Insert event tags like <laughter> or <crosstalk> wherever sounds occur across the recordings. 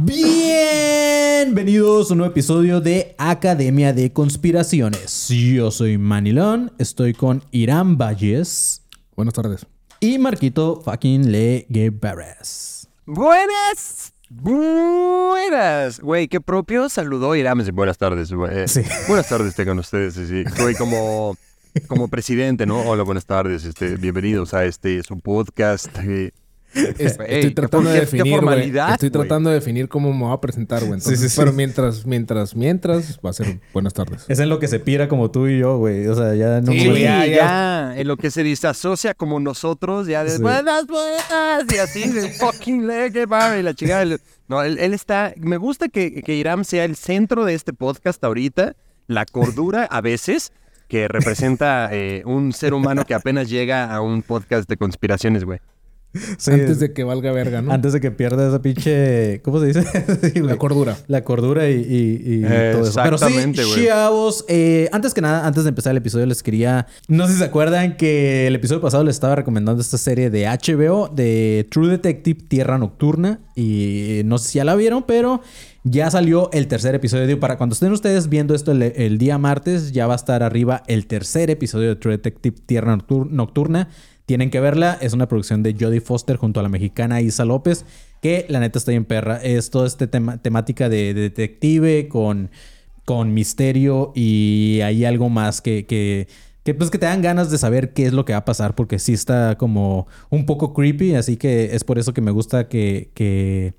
Bienvenidos a un nuevo episodio de Academia de Conspiraciones. Yo soy Manilón, estoy con Irán Valles Buenas tardes. y Marquito fucking Le Guevares. Buenas. Buenas. Güey, qué propio saludó Irán. Buenas tardes, güey. Sí. Buenas tardes tengan ustedes. Sí, sí. Güey, como, como presidente, ¿no? Hola, buenas tardes. Este, bienvenidos a este su podcast. eh. Es- Ey, estoy tratando de definir, Estoy tratando de definir cómo me voy a presentar, güey. Entonces, Sí, sí, sí. Pero mientras, mientras, mientras, va a ser buenas tardes. Es en lo que se pira como tú y yo, güey. O sea, ya no Sí, güey, ya, ya- En lo que se desasocia como nosotros, ya de Sí. buenas, buenas, y así, de fucking leg, y la chingada. El- No, él, él está. Me gusta que, que Iram sea el centro de este podcast ahorita, la cordura a veces, que representa eh, un ser humano que apenas llega a un podcast de conspiraciones, güey. <laughs> sí, Antes de que valga verga, ¿no? antes de que pierda esa pinche. ¿Cómo se dice? <laughs> Sí, La cordura. La cordura y, y- y todo eso. Pero sí, Exactamente, güey. chavos, eh, antes que nada, antes de empezar el episodio, les quería. No sé si se acuerdan que el episodio pasado les estaba recomendando esta serie de HBO de True Detective Tierra Nocturna. Y no sé si ya la vieron, pero ya salió el tercer episodio. Para cuando estén ustedes viendo esto el, el día martes, ya va a estar arriba el tercer episodio de True Detective Tierra Noctur- Nocturna. Tienen que verla. Es una producción de Jodie Foster junto a la mexicana Isa López. Que la neta está bien perra. Es toda esta temática de, de detective con, con misterio y hay algo más que, que, pues que te dan ganas de saber qué es lo que va a pasar. Porque sí está como un poco creepy. Así que es por eso que me gusta que... que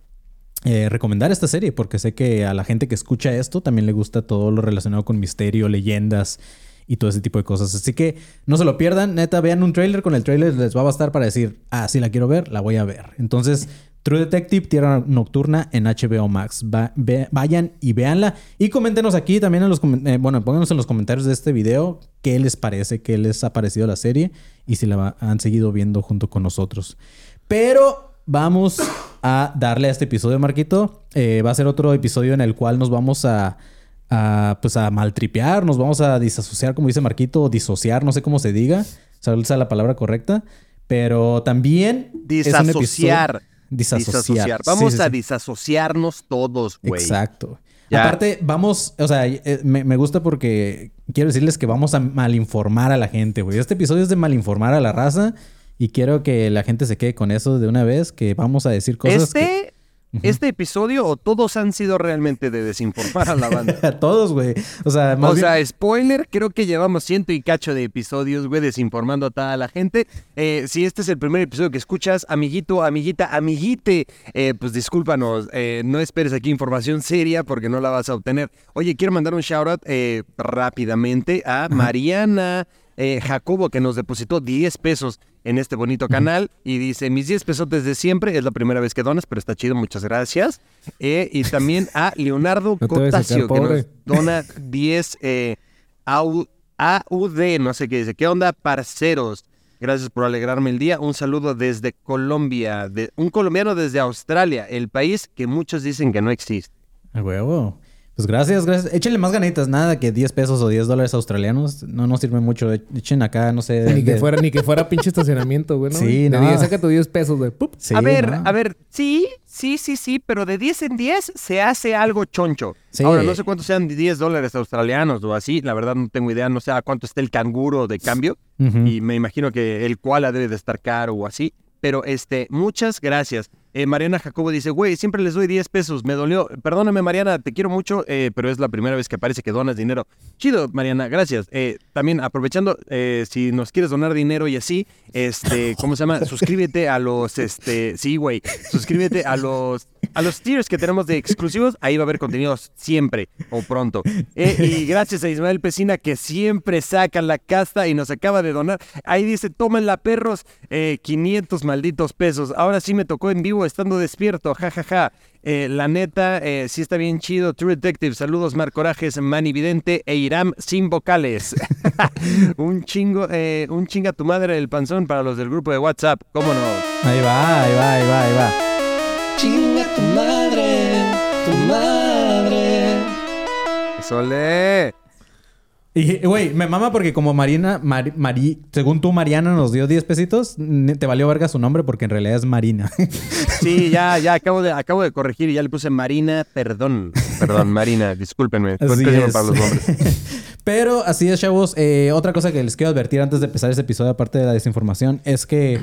eh, recomendar esta serie porque sé que a la gente que escucha esto también le gusta todo lo relacionado con misterio, leyendas y todo ese tipo de cosas. Así que no se lo pierdan, neta, vean un trailer, con el trailer les va a bastar para decir, ah, sí la quiero ver, la voy a ver. Entonces, True Detective, Tierra Nocturna en HBO Max. Vayan y véanla. Y coméntenos aquí también en los eh, bueno, pónganos en los comentarios de este video qué les parece, qué les ha parecido la serie y si la han seguido viendo junto con nosotros. Pero vamos a darle a este episodio, Marquito. Eh, va a ser otro episodio en el cual nos vamos a, a, pues a maltripear, nos vamos a disasociar, como dice Marquito, o disociar, no sé cómo se diga, ¿sabes esa es la palabra correcta? Pero también es un episodio- Disasociar. Disasociar. Vamos Sí, sí, a sí. disasociarnos todos, güey. Exacto. Ya. Aparte, vamos, o sea, eh, me, me gusta porque quiero decirles que vamos a malinformar a la gente, güey. Este episodio es de malinformar a la raza y quiero que la gente se quede con eso de una vez, que vamos a decir cosas que- Este, este episodio o todos han sido realmente de desinformar a la banda. a <laughs> todos, güey. O sea, más O bien- sea, spoiler, creo que llevamos ciento y cacho de episodios, güey, desinformando a toda la gente. Eh, si este es el primer episodio que escuchas, amiguito, amiguita, amiguite, eh, pues discúlpanos, eh, no esperes aquí información seria porque no la vas a obtener. Oye, quiero mandar un shoutout eh, rápidamente a Mariana eh, Jacobo, que nos depositó 10 pesos en este bonito canal y dice, mis 10 pesos desde siempre, es la primera vez que donas, pero está chido, muchas gracias. Eh, y también a <laughs> Leonardo No Cotasio, quedar que nos dona 10 eh, AU AUD, no sé qué dice. ¿Qué onda, parceros? Gracias por alegrarme el día. Un saludo desde Colombia, de, un colombiano desde Australia, el país que muchos dicen que no existe. A huevo. Pues gracias, gracias. Échenle más ganitas, nada que 10 pesos o 10 dólares australianos. No nos sirve mucho. Echen acá, no sé. Ni que de- fuera, ni que fuera pinche estacionamiento, güey, ¿no? Sí, De no. 10, saca tus 10 pesos, güey. Sí, a ver, ¿no? a ver, sí, sí, sí, sí, pero de 10 en 10 se hace algo choncho. Sí. Ahora, no sé cuántos sean 10 dólares australianos o así, la verdad no tengo idea, no sé a cuánto está el canguro de cambio y me imagino que el koala debe de estar caro o así, pero este, muchas gracias. Eh, Mariana Jacobo dice, güey, siempre les doy 10 pesos, me dolió. Perdóname, Mariana, te quiero mucho, eh, pero es la primera vez que parece que donas dinero. Chido, Mariana, gracias. Eh, también aprovechando, si nos quieres donar dinero y así, este, ¿cómo se llama? Suscríbete a los, este, sí, güey, suscríbete a los, a los tiers que tenemos de exclusivos, ahí va a haber contenidos siempre o pronto. Eh, y gracias a Ismael Pesina que siempre saca la casta y nos acaba de donar. Ahí dice, tómenla perros, eh, 500 malditos pesos. Ahora sí me tocó en vivo estando despierto, jajaja. Eh, la neta, eh, sí está bien chido. True Detective, saludos, Mar Corajes, Manny Vidente e Iram sin vocales. <laughs> un chingo, un chinga tu madre el panzón para los del grupo de WhatsApp, ¿cómo no? Ahí va, ahí va, ahí va, ahí va. Chinga tu madre, tu madre. Sole. Y, güey, me mama porque como Marina, Mari, Mari- según tú, Mariana nos dio 10 pesitos, te valió verga su nombre porque en realidad es Marina. <laughs> Sí, ya, ya acabo de, acabo de corregir y ya le puse Marina, perdón. Perdón, <laughs> Marina, discúlpenme. Soy Así pésimo es. para los nombres. <laughs> Pero así es, chavos. Eh, otra cosa que les quiero advertir antes de empezar este episodio, aparte de la desinformación, es que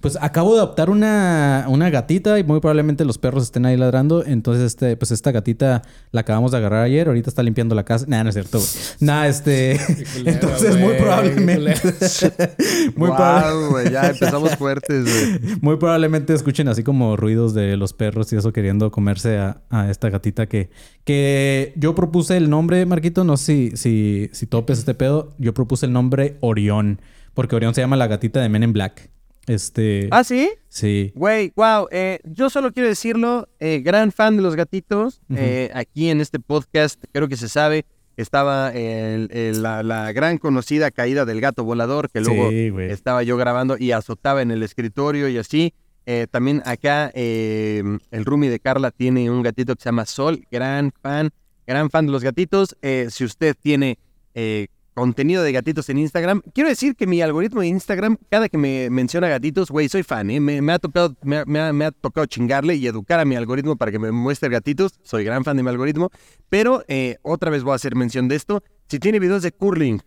pues acabo de adoptar una, una gatita y muy probablemente los perros estén ahí ladrando. Entonces, este, pues esta gatita la acabamos de agarrar ayer. Ahorita está limpiando la casa. Nah, no es cierto, güey. Nah, este. <laughs> <laughs> culero, entonces, muy probablemente. <laughs> muy, proba- Wow, güey, ya empezamos fuertes, güey. muy probablemente escuchen así como ruidos de los perros y eso queriendo comerse a, a esta gatita que, que yo propuse el nombre, Marquito. No sé si, si, si topes este pedo. Yo propuse el nombre Orión. Porque Orión se llama la gatita de Men in Black. Este. ¿Ah, sí? Sí. Güey, wow. eh, yo solo quiero decirlo, eh, gran fan de los gatitos. eh, aquí en este podcast, creo que se sabe, estaba el- el- la, la gran conocida caída del gato volador, que luego Sí, estaba yo grabando y azotaba en el escritorio y así. Eh, también acá eh, el roomie de Carla tiene un gatito que se llama Sol, gran fan, gran fan de los gatitos. Eh, si usted tiene eh, contenido de gatitos en Instagram, quiero decir que mi algoritmo de Instagram, cada que me menciona gatitos, güey, soy fan, ¿eh? me, ha tocado, me ha tocado chingarle y educar a mi algoritmo para que me muestre gatitos. Soy gran fan de mi algoritmo, pero eh, otra vez voy a hacer mención de esto. Si tiene videos de curling,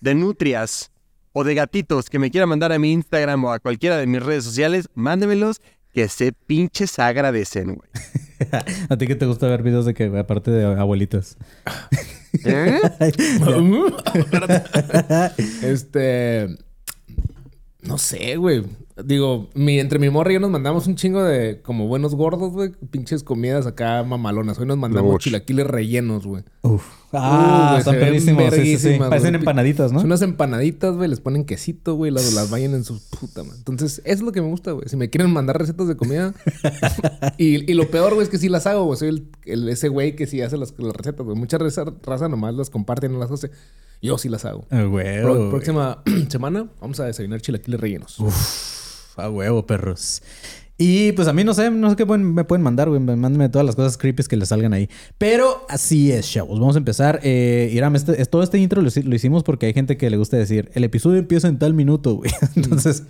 de nutrias o de gatitos que me quiera mandar a mi Instagram o a cualquiera de mis redes sociales, mándemelos que se pinches agradecen, güey. <laughs> ¿A ti que te gusta ver videos de que, aparte de abuelitas? <laughs> ¿Eh? <laughs> Este. No sé, güey. Digo, mi, entre mi morra y yo nos mandamos un chingo de como buenos gordos, güey. Pinches comidas acá mamalonas. Hoy nos mandamos chilaquiles rellenos, güey. Uf. Ah, Uh, güey, están perrísimos. Sí, sí, Parecen empanaditas, ¿no? Son unas empanaditas, güey. Les ponen quesito, güey. Las, las vayan en su puta, man. Entonces, eso es lo que me gusta, güey. Si me quieren mandar recetas de comida. <laughs> y, y lo peor, güey, es que sí las hago, güey. Soy el, el- ese güey que sí hace las, las recetas, güey. Mucha raza, raza nomás las comparten, no las hace. Yo sí las hago. Ah, güey. próxima <clears throat> semana vamos a desayunar chilaquiles rellenos. A huevo, perros. Y pues a mí no sé, no sé qué pueden- me pueden mandar, güey. Mándenme todas las cosas creepy que les salgan ahí. Pero así es, chavos. Vamos a empezar. Eh, Iram, este, es- todo este intro lo, lo hicimos porque hay gente que le gusta decir, el episodio empieza en tal minuto, güey. <laughs> Entonces,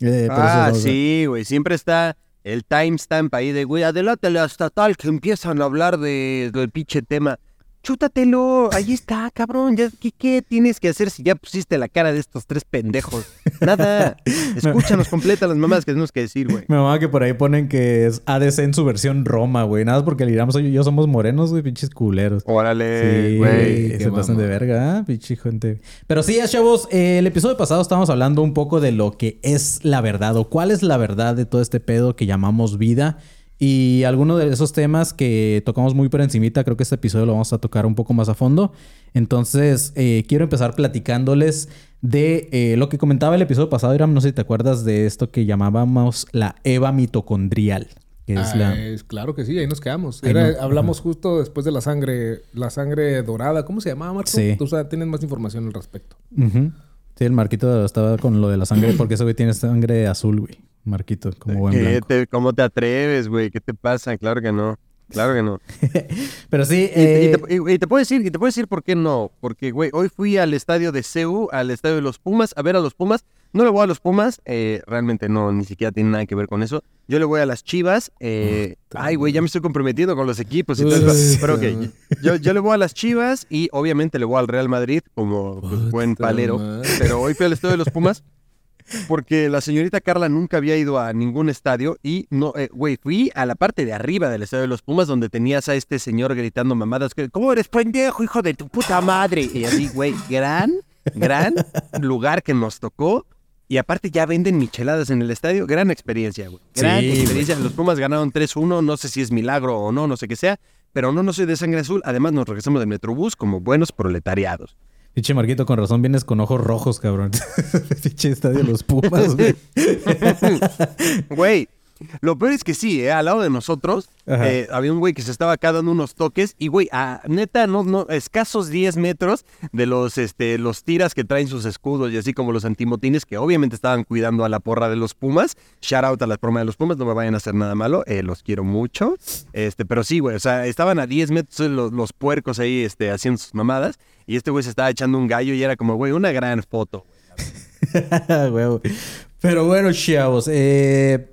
eh, por eso Ah, sí, güey. Siempre está el timestamp ahí de, güey, adelántale hasta tal que empiezan a hablar de, del pinche tema. Chútatelo, ahí está, cabrón. Ya, ¿qué, ¿Qué tienes que hacer si ya pusiste la cara de estos tres pendejos? Nada. <laughs> Escúchanos completa las mamadas que tenemos que decir, güey. Mi mamá que por ahí ponen que es ADC en su versión Roma, güey. Nada más porque el Iram soy yo somos morenos, güey, pinches culeros. Órale, Sí, güey. se qué pasan mamá. de verga, ¿ah? pinche gente. Pero sí, ya, chavos, eh, el episodio pasado estábamos hablando un poco de lo que es la verdad o cuál es la verdad de todo este pedo que llamamos vida. Y algunos de esos temas que tocamos muy por encimita, creo que este episodio lo vamos a tocar un poco más a fondo. Entonces, eh, quiero empezar platicándoles de eh, lo que comentaba el episodio pasado, Iram, no sé si te acuerdas de esto que llamábamos la Eva mitocondrial. Que es Ah, la... es- claro que sí, ahí nos quedamos. Ahí Era- no- hablamos justo después de la sangre, la sangre dorada. ¿Cómo se llamaba, Marco? Sí. Tú o sea, tienes más información al respecto. Sí, el Marquito estaba con lo de la sangre, porque ese güey tiene sangre azul, güey. Marquito, como buen ¿Qué blanco. te- ¿Cómo te atreves, güey? ¿Qué te pasa? Claro que no. Claro que no. <laughs> Pero sí, Y, te- y eh, te, y- te puedo decir, y te puedo decir por qué no. Porque, güey, hoy fui al estadio de CEU, al estadio de los Pumas, a ver a los Pumas. No le voy a los Pumas, eh, realmente no, ni siquiera tiene nada que ver con eso. Yo le voy a las Chivas. eh, ay, güey, ya me estoy comprometiendo con los equipos y todo eso. Pero ok, yo, yo le voy a las Chivas y obviamente le voy al Real Madrid como pues, buen palero. Pero hoy fui al estadio de los Pumas porque la señorita Carla nunca había ido a ningún estadio y no, eh, güey, fui a la parte de arriba del estadio de los Pumas donde tenías a este señor gritando mamadas que, ¿cómo eres pendejo, hijo de tu puta madre? Y así, güey, gran, gran lugar que nos tocó. Y aparte ya venden micheladas en el estadio. Gran experiencia, güey. Gran Sí, experiencia. Los Pumas ganaron 3-1. No sé si es milagro o no, no sé qué sea. Pero no, no soy de sangre azul. Además, nos regresamos del Metrobús como buenos proletariados. Pinche Marquito, con razón vienes con ojos rojos, cabrón. <laughs> pinche estadio los Pumas, güey. <laughs> Güey, lo peor es que sí, ¿eh? al lado de nosotros eh, había un güey que se estaba acá dando unos toques y, güey, a neta, no, no, escasos 10 metros de los, este, los tiras que traen sus escudos y así como los antimotines que obviamente estaban cuidando a la porra de los Pumas. Shout out a la porra de los Pumas, no me vayan a hacer nada malo, eh, los quiero mucho. Este, pero sí, güey, o sea, estaban a 10 metros los, los puercos ahí este, haciendo sus mamadas y este güey se estaba echando un gallo y era como, güey, una gran foto. <laughs> Pero bueno, chavos. eh,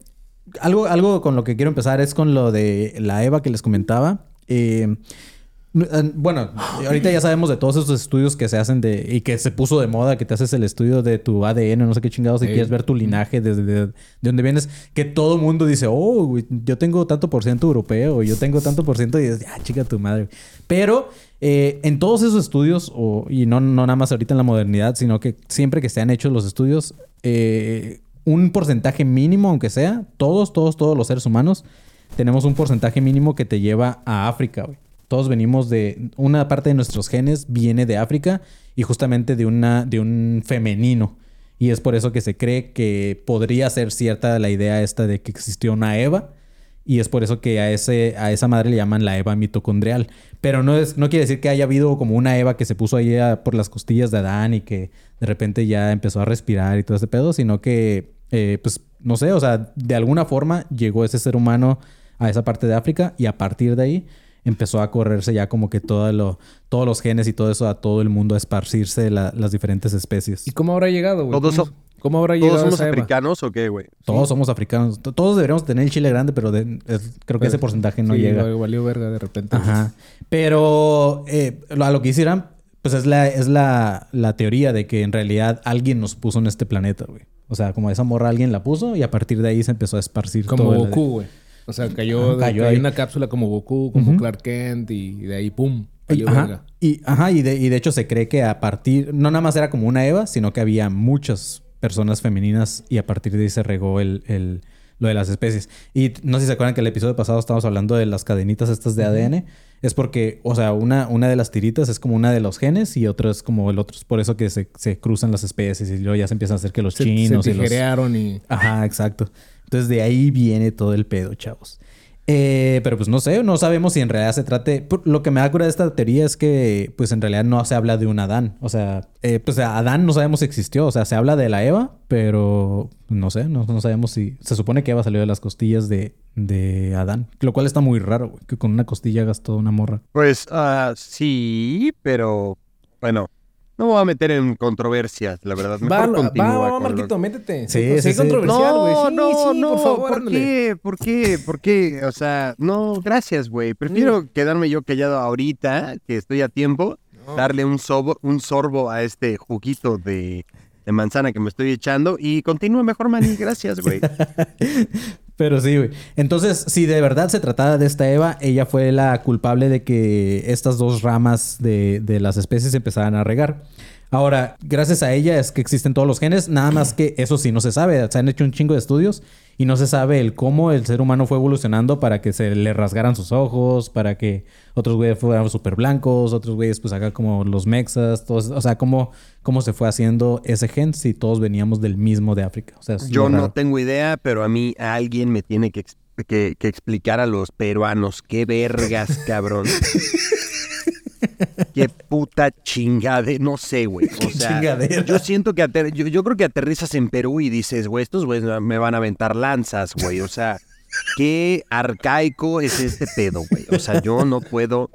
algo, algo con lo que quiero empezar es con lo de la EVA que les comentaba. Eh, eh, bueno, ahorita ya sabemos de todos esos estudios que se hacen de y que se puso de moda, que te haces el estudio de tu ADN, no sé qué chingados, si quieres ver tu linaje desde de, de dónde vienes, que todo mundo dice, oh, yo tengo tanto por ciento europeo, yo tengo tanto por ciento y dices, ah, chica tu madre. Pero eh, en todos esos estudios, o, y no, no nada más ahorita en la modernidad, sino que siempre que se han hecho los estudios, eh, un porcentaje mínimo, aunque sea, todos, todos, todos los seres humanos, tenemos un porcentaje mínimo que te lleva a África. Todos venimos de... Una parte de nuestros genes viene de África y justamente de, una, de un femenino. Y es por eso que se cree que podría ser cierta la idea esta de que existió una Eva. Y es por eso que a, ese, a esa madre le llaman la Eva mitocondrial. Pero no, es, no quiere decir que haya habido como una Eva que se puso ahí a- por las costillas de Adán y que de repente ya empezó a respirar y todo ese pedo, sino que, eh, pues, no sé, o sea, de alguna forma llegó ese ser humano a esa parte de África y a partir de ahí empezó a correrse ya como que todo lo, todos los genes y todo eso a todo el mundo, a esparcirse la- las diferentes especies. ¿Y cómo habrá llegado, güey? Todos ¿Cómo, habrá ¿Todos llegado somos esa Eva? africanos o qué, güey? Todos somos africanos. T- Todos deberíamos tener el chile grande, pero de- es- creo que ese porcentaje no Sí, llega. Valió verga de repente. Ajá. Pero eh, a lo que hicieran, pues es la, es la, la teoría de que en realidad alguien nos puso en este planeta, güey. O sea, como esa morra alguien la puso y a partir de ahí se empezó a esparcir Como todo Goku, güey. O sea, cayó, de- cayó cayó ahí. una cápsula como Goku, como. Clark Kent y de ahí, pum. Valió ajá, verga. y, ajá, y de, y de hecho se cree que a partir, no nada más era como una Eva, sino que había muchas personas femeninas y a partir de ahí se regó el, el- lo de las especies. Y no sé si se acuerdan que el episodio pasado estábamos hablando de las cadenitas estas de ADN. Es porque, o sea, una, una de las tiritas es como una de los genes y otra es como el otro. Es por eso que se, se cruzan las especies y luego ya se empiezan a hacer que los Se, chinos se y los... y... Ajá, exacto. Entonces de ahí viene todo el pedo, chavos. Eh, pero pues no sé, no sabemos si en realidad se trate. Lo que me da cura de esta teoría es que, pues en realidad no se habla de un Adán. O sea, eh, pues Adán no sabemos si existió. O sea, se habla de la Eva, pero no sé, no, sabemos si. Se supone que Eva salió de las costillas de, de Adán. Lo cual está muy raro, que con una costilla hagas toda una morra. Pues ah, sí, pero bueno, no me voy a meter en controversias, la verdad. Mejor Va, va, continúa va, Marquito, métete. Sí, Sí, sí, sí, sí. controversial, güey. No, Sí, no, sí, no, por favor, ¿por ándale. qué? ¿Por qué? ¿Por qué? O sea, no, gracias, güey. Prefiero quedarme yo callado ahorita, que estoy a tiempo, darle un, sobo, un sorbo a este juguito de, de manzana que me estoy echando y continúa mejor, Manny. Gracias, güey. <laughs> Pero sí, güey. Entonces, si de verdad se trataba de esta Eva, ella fue la culpable de que estas dos ramas de, de las especies empezaran a regar. Ahora, gracias a ella es que existen todos los genes, nada más que eso sí no se sabe. Se han hecho un chingo de estudios y no se sabe el cómo el ser humano fue evolucionando para que se le rasgaran sus ojos, para que otros güeyes fueran súper blancos, otros güeyes pues acá como los mexas, todos, o sea, cómo, cómo se fue haciendo ese gen si todos veníamos del mismo de África. O sea, es Yo no tengo idea, pero a mí a alguien me tiene que, que- que explicar a los peruanos qué vergas, cabrón. <laughs> qué puta chingade, no sé, güey. <laughs> O sea, chingadera. yo siento que ater- yo, yo creo que aterrizas en Perú y dices, güey, estos güeyes me van a aventar lanzas, güey. O sea, qué arcaico es este pedo, güey. O sea, yo no puedo.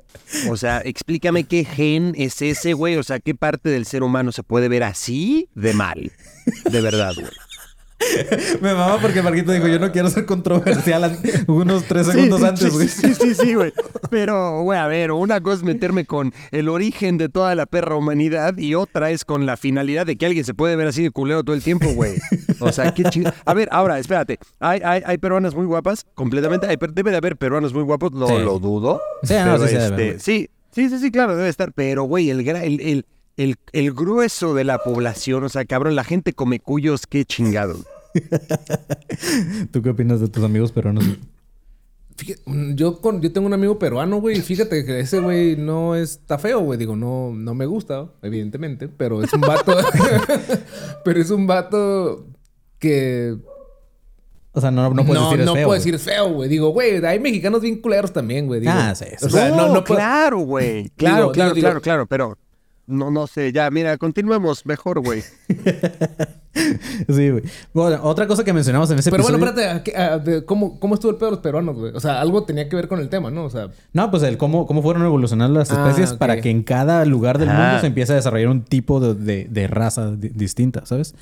O sea, explícame qué gen es ese, güey. O sea, qué parte del ser humano se puede ver así de mal. De verdad, güey. <laughs> Me mama porque Marquito dijo, yo no quiero ser controversial unos tres segundos Sí, antes, sí, güey. Sí, sí, sí, güey. Pero, güey, a ver, una cosa es meterme con el origen de toda la perra humanidad y otra es con la finalidad de que alguien se puede ver así de culero todo el tiempo, güey. O sea, qué chingada. A ver, ahora, espérate. Hay, hay, hay peruanas muy guapas, completamente. Hay debe de haber peruanos muy guapos, no Sí. lo dudo. Sí, no, este, sí, sí, sí, sí, claro, debe estar. Pero, güey, el, el, el, el grueso de la población, o sea, cabrón, la gente come cuyos, qué chingado. <laughs> ¿Tú qué opinas de tus amigos peruanos? Fíjate, yo, con, yo tengo un amigo peruano, güey, y fíjate que ese güey no está feo, güey. Digo, no, no me gusta, evidentemente, pero es un vato. <laughs> pero es un vato que. O sea, no, no puedes no, decir no feo, puedo güey. decir feo, güey. Digo, güey, hay mexicanos bien culeros también, güey. Digo, Ah, sí, sí. O sea, no, no, puedo- claro, güey. Claro, Digo, claro, digo, claro, digo- claro, pero no, no sé, ya, mira, continuemos mejor, güey. <laughs> Sí, güey. Bueno, otra cosa que mencionamos en ese Pero bueno, episodio... espérate, ¿a qué- a- de ¿cómo, ¿cómo estuvo el pedo de los peruanos, güey? O sea, algo tenía que ver con el tema, ¿no? O sea, No, pues el cómo, cómo fueron evolucionando las Ah, especies para que en cada lugar del Ah. mundo se empiece a desarrollar un tipo de, de- de raza di- distinta, ¿sabes?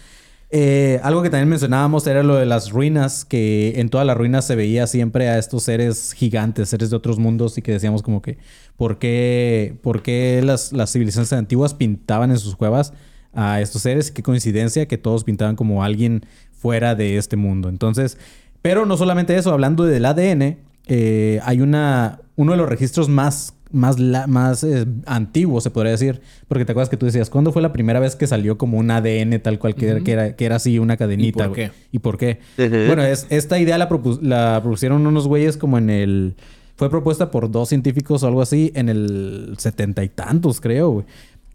Eh, algo que también mencionábamos era lo de las ruinas, que en todas las ruinas se veía siempre a estos seres gigantes, seres de otros mundos, y que decíamos como que, ¿por qué, por qué las, las civilizaciones antiguas pintaban en sus cuevas a estos seres? Qué coincidencia que todos pintaban como alguien fuera de este mundo. Entonces, pero no solamente eso, hablando del ADN, eh, hay una, uno de los registros más, más, la- más eh, antiguos, se podría decir, porque te acuerdas que tú decías, ¿cuándo fue la primera vez que salió como un ADN tal cual que, era, que, era, que era así una cadenita? ¿Y por qué? ¿Y por qué? Bueno, es, esta idea la, propus- la propusieron unos güeyes como en el... Fue propuesta por dos científicos o algo así en el setenta y tantos, creo, güey.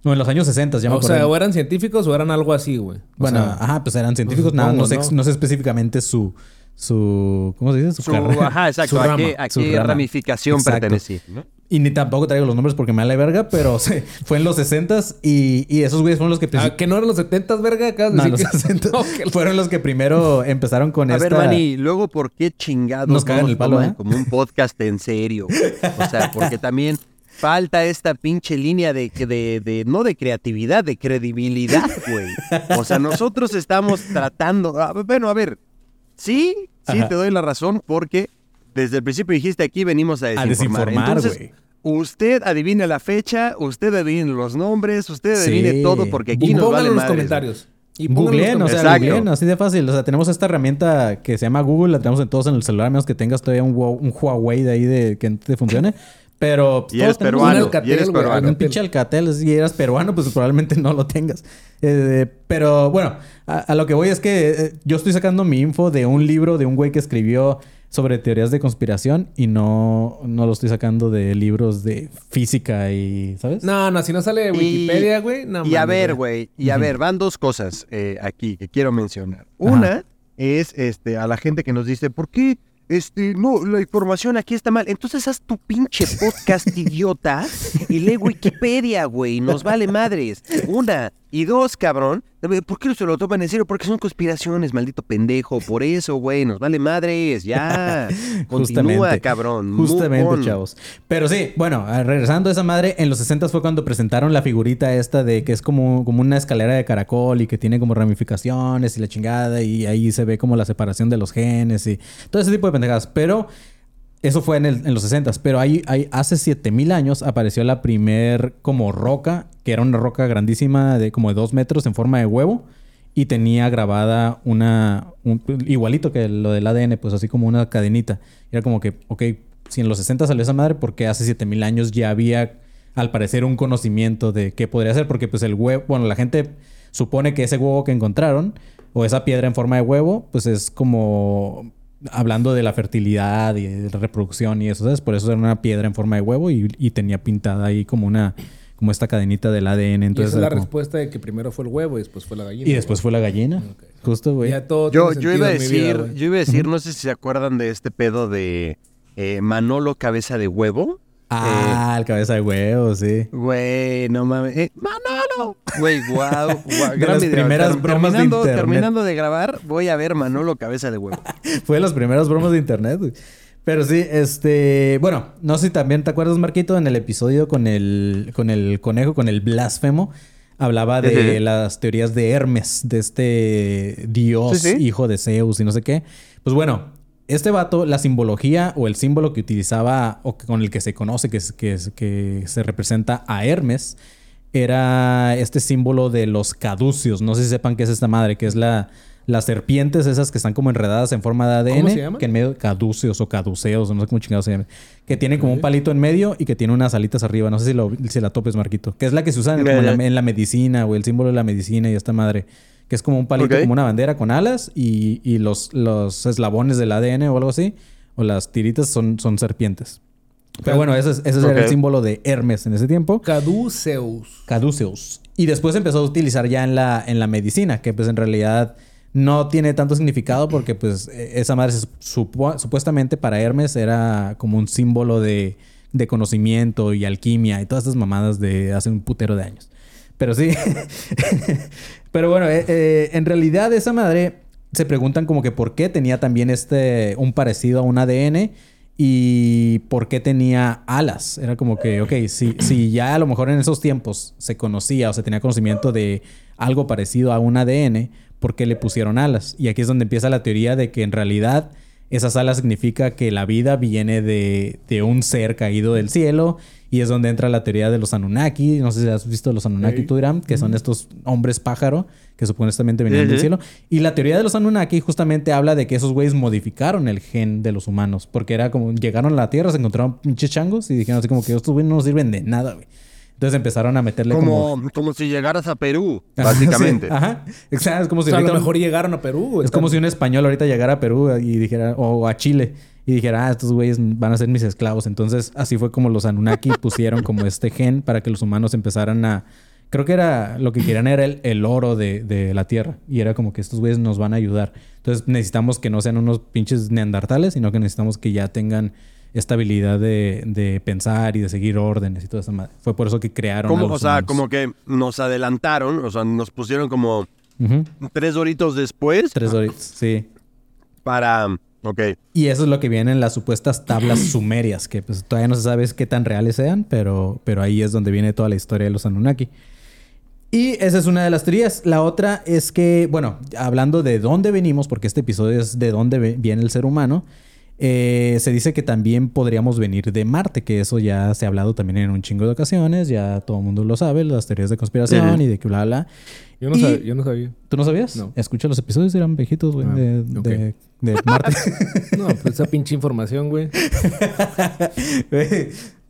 No, en los años 60, ya me o acordé. sea, o eran científicos o eran algo así, güey. O Bueno, sea, ajá, pues eran científicos, pues nada, no, sé, ¿no? no sé específicamente su, su, ¿cómo se dice? Su, Su, carrera. ajá, exacto, Su a qué, a su qué rama. ramificación Exacto. pertenecía, ¿no? Y ni tampoco traigo los nombres porque me da la verga, pero <laughs> fue en los 60s y, y esos güeyes fueron los que... ah, que no eran los 70 verga, acá. no, los 60 <laughs> fueron los que primero empezaron con A esta... ver, Manny, luego, ¿por qué chingados Nos cagan el palo, toman ¿eh? como un podcast en serio? O sea, porque <laughs> también falta esta pinche línea de, de, de- no de creatividad, de credibilidad, güey. O sea, nosotros estamos tratando, ah, bueno, a ver, sí, sí Ajá. te doy la razón porque desde el principio dijiste aquí venimos a A desinformar. desinformar, Entonces, güey. Usted adivina la fecha, usted adivine los nombres, usted adivine Sí. todo porque aquí Y nos vale en los madres, comentarios. Y Googleen, o sea, googleen, así de fácil. O sea, tenemos esta herramienta que se llama Google, la tenemos en todos en el celular, a menos que tengas todavía un, Hua- un Huawei de ahí de que no te funcione. Pero Y eres peruano, un Alcatel, y eres peruano. Un pinche Alcatel, si eras peruano, pues probablemente no lo tengas. Eh, pero bueno, a, a lo que voy es que eh, yo estoy sacando mi info de un libro de un güey que escribió sobre teorías de conspiración y no, no lo estoy sacando de libros de física y, ¿sabes? No, no, si no sale Y- Wikipedia, güey, no y a ver, güey, y a ver, van dos cosas eh, aquí que quiero mencionar. Una es este a la gente que nos dice, ¿por qué? Este, no, la información aquí está mal. Entonces haz tu pinche podcast, <laughs> idiota, y lee Wikipedia, güey. Nos vale madres. Una. Y dos, cabrón. ¿Por qué no se lo toman en serio? Porque son conspiraciones, maldito pendejo. Por eso, güey. Nos vale madres. Ya. <laughs> Continúa, cabrón. Justamente, chavos. Pero sí, bueno, regresando a esa madre, en los 60 fue cuando presentaron la figurita esta de que es como, como una escalera de caracol y que tiene como ramificaciones y la chingada y ahí se ve como la separación de los genes y todo ese tipo de pendejadas. Pero eso fue en, el- en los 60 pero ahí, ahí hace 7000 años apareció la primer como roca, que era una roca grandísima de como de 2 metros en forma de huevo y tenía grabada una, un- igualito que lo del ADN, pues así como una cadenita. Era como que, ok, si en los 60 salió esa madre, porque hace 7000 años ya había al parecer un conocimiento de qué podría ser, porque pues el huevo, bueno, la gente supone que ese huevo que encontraron o esa piedra en forma de huevo, pues es como hablando de la fertilidad y de la reproducción y eso, ¿sabes? Por eso era una piedra en forma de huevo y, y tenía pintada ahí como una, como esta cadenita del ADN. Y Entonces esa es la como- respuesta de que primero fue el huevo y después fue la gallina. y después fue la gallina. Justo, güey. Ya todo Yo, yo iba a vida, decir, yo iba a decir, no sé si se acuerdan de este pedo de eh, Manolo Cabeza de Huevo. Ah, el cabeza de huevo, sí. Güey, no mames. eh, Manolo wow. Güey, wow. wow. De Gran las video. primeras Ter- bromas de terminando, internet. terminando de grabar, voy a ver Manolo Cabeza de Huevo. <laughs> Fue de las primeras bromas de internet, güey. Pero sí, este... Bueno, no sé si también te acuerdas, Marquito, en el episodio con el, con el conejo, con el blasfemo, hablaba de las teorías de Hermes, de este dios, Sí, sí. hijo de Zeus y no sé qué. Pues bueno, este vato, la simbología o el símbolo que utilizaba o con el que se conoce que, es- que, es- que se representa a Hermes era este símbolo de los caduceos. No sé si sepan qué es esta madre, que es la... Las serpientes esas que están como enredadas en forma de ADN. ¿Cómo se llaman? Que en medio... Caduceos o caduceos, no sé cómo chingados se llaman. Que tiene como un palito en medio y que tiene unas alitas arriba. No sé si, lo, si la topes, Marquito. Que es la que se usa en, como en la, en la medicina, o el símbolo de la medicina y esta madre. Que es como un palito, como una bandera con alas y, y los, los eslabones del ADN o algo así. O las tiritas son, son serpientes. Pero bueno, ese, es- ese era Ok. el símbolo de Hermes en ese tiempo. Caduceus. Caduceus. Y después empezó a utilizar ya en la, en la medicina, que pues en realidad no tiene tanto significado porque pues e- esa madre se supo- supuestamente para Hermes era como un símbolo de, de conocimiento y alquimia y todas estas mamadas de hace un putero de años. Pero sí. <laughs> Pero bueno, eh, eh, en realidad esa madre se preguntan como que por qué tenía también este un parecido a un ADN y por qué tenía alas. Era como que, ok, si, si ya a lo mejor en esos tiempos se conocía o se tenía conocimiento de algo parecido a un ADN, ¿por qué le pusieron alas? Y aquí es donde empieza la teoría de que en realidad esas alas significa que la vida viene de, de un ser caído del cielo. Y es donde entra la teoría de los Anunnaki. No sé si has visto los Anunnaki, tú, que son estos hombres pájaro que supuestamente venían del cielo. Y la teoría de los Anunnaki justamente habla de que esos güeyes modificaron el gen de los humanos. Porque era como, llegaron a la Tierra, se encontraron pinches changos y dijeron así como que estos güeyes no nos sirven de nada, güey. Entonces empezaron a meterle como... Como, como si llegaras a Perú, <laughs> Sí, básicamente. Ajá. Exacto. Es como O si sea, a lo ahorita- mejor llegaron a Perú, es como si un español ahorita llegara a Perú y dijera, o a Chile, y dijera, ah, estos güeyes van a ser mis esclavos. Entonces, así fue como los Anunnaki <laughs> pusieron como este gen para que los humanos empezaran a. Creo que era lo que querían era el, el oro de, de la tierra. Y era como que estos güeyes nos van a ayudar. Entonces, necesitamos que no sean unos pinches neandertales, sino que necesitamos que ya tengan esta habilidad de, de pensar y de seguir órdenes y toda esa madre. Fue por eso que crearon. a Como, los o sea, humanos. como que nos adelantaron, o sea, nos pusieron como Ujú. tres horitos después Tres horitos, sí. para... Ok. Y eso es lo que viene en las supuestas tablas <clears throat> sumerias, que pues todavía no se sabe qué tan reales sean, pero, pero ahí es donde viene toda la historia de los Anunnaki. Y esa es una de las teorías. La otra es que, bueno, hablando de dónde venimos, porque este episodio es de dónde viene el ser humano, eh, se dice que también podríamos venir de Marte, que eso ya se ha hablado también en un chingo de ocasiones, ya todo el mundo lo sabe, las teorías de conspiración y de que bla, bla. Yo no, Y- sab- yo no sabía. ¿Tú no sabías? No. Escucha los episodios, eran viejitos, güey, Ah, de, ok. de- de Marte. <laughs> No, pues esa pinche información, <laughs> güey.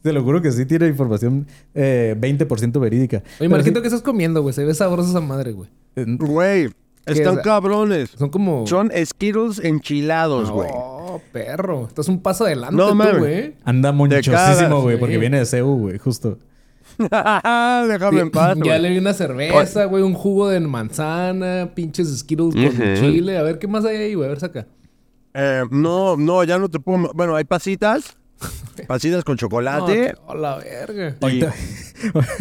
Te lo juro que sí tiene información eh, 20% verídica. Oye, Marquito, sí- ¿qué estás comiendo, güey? Se ve sabrosa esa madre, güey. Güey, están es? cabrones. Son como... Son Skittles enchilados, güey. Oh, perro. Estás un paso adelante No, güey. Anda monchosísimo, güey, porque sí. viene de CEU, güey, justo. <laughs> Déjame en paz, Ya le vi una cerveza, güey, un jugo de manzana, pinches Skittles con chile. A ver, ¿qué más hay ahí, güey? A ver, saca. Eh, no, no, ya no te puedo... Bueno, hay pasitas. <laughs> Pasitas con chocolate. No, a la verga. y, Ahorita,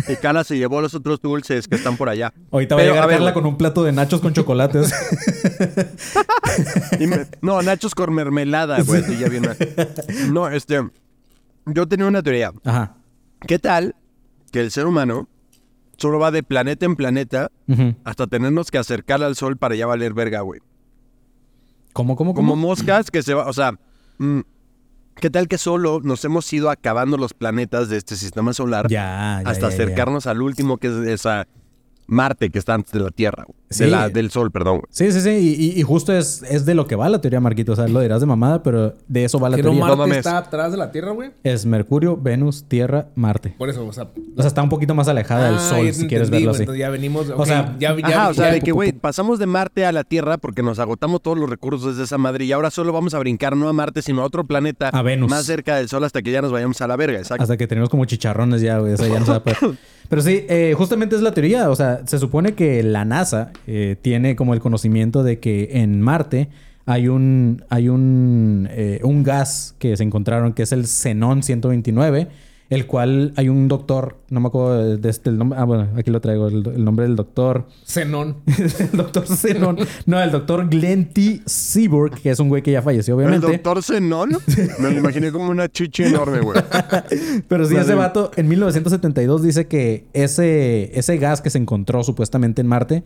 y Carla se llevó los otros dulces que están por allá. ahorita va a llegar a ver, Carla güey. con un plato de nachos con chocolates. <laughs> Me- no, nachos con mermelada, güey. así ya bien. No, este. Yo tenía una teoría. Ajá. ¿Qué tal que el ser humano solo va de planeta en planeta hasta tenernos que acercar al sol para ya valer verga, güey? ¿Cómo, cómo, Como cómo? moscas que se va. O sea, mm, ¿qué tal que solo nos hemos ido acabando los planetas de este sistema solar Ya, ya, hasta ya, acercarnos al último, que es esa Marte que está antes de la Tierra, güey. Sí. De la- del Sol, perdón, güey. Sí, sí, sí. Y, y- justo es, es de lo que va la teoría, Marquito. O sea, lo dirás de mamada, pero de eso va la ¿Que no teoría. Marte mames. está atrás de la Tierra, güey? Es Mercurio, Venus, Tierra, Marte. Por eso, o sea... O sea, está un poquito más alejada del Ah, Sol, ya si quieres verlo así. Entonces ya venimos... O sea, ya, ya, Ajá, o sea, ya- de que, güey, pasamos de Marte a la Tierra porque nos agotamos todos los recursos de esa madre y ahora solo vamos a brincar no a Marte, sino a otro planeta A Venus. más cerca del Sol hasta que ya nos vayamos a la verga, exacto. Hasta que tenemos como chicharrones ya, güey. O sea, ya no se va a poder. <laughs> Pero sí, eh, justamente es la teoría. O sea, se supone que la NASA eh, tiene como el conocimiento de que en Marte hay un, hay un, eh, un gas que se encontraron que es el xenón 129. El cual hay un doctor, no me acuerdo de este el nombre, ah, bueno, aquí lo traigo, el, el nombre del doctor, Zenón. <laughs> el doctor Zenon, no, el doctor Glenn T. Seaborg, que es un güey que ya falleció, ¿El obviamente. doctor Zenón? Me lo imaginé como una chichi enorme, güey. <laughs> Pero sí, ese vato en 1972 dice que ese, ese gas que se encontró supuestamente en Marte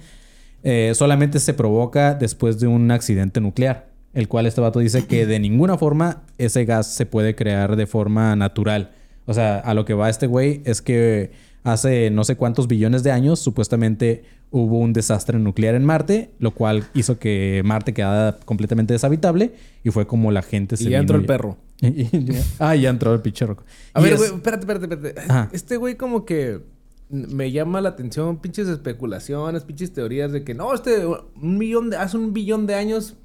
eh, solamente se provoca después de un accidente nuclear. El cual este vato dice que de ninguna forma ese gas se puede crear de forma natural. O sea, a lo que va este güey es que hace no sé cuántos billones de años supuestamente hubo un desastre nuclear en Marte, lo cual hizo que Marte quedara completamente deshabitable y fue como la gente se <laughs> Y ya entró el perro. ah, ya entró el pinche roco. A ver, es- güey, espérate, espérate, espérate. Ajá. Este güey como que me llama la atención pinches especulaciones, pinches teorías de que no, este un millón de hace un billón de años,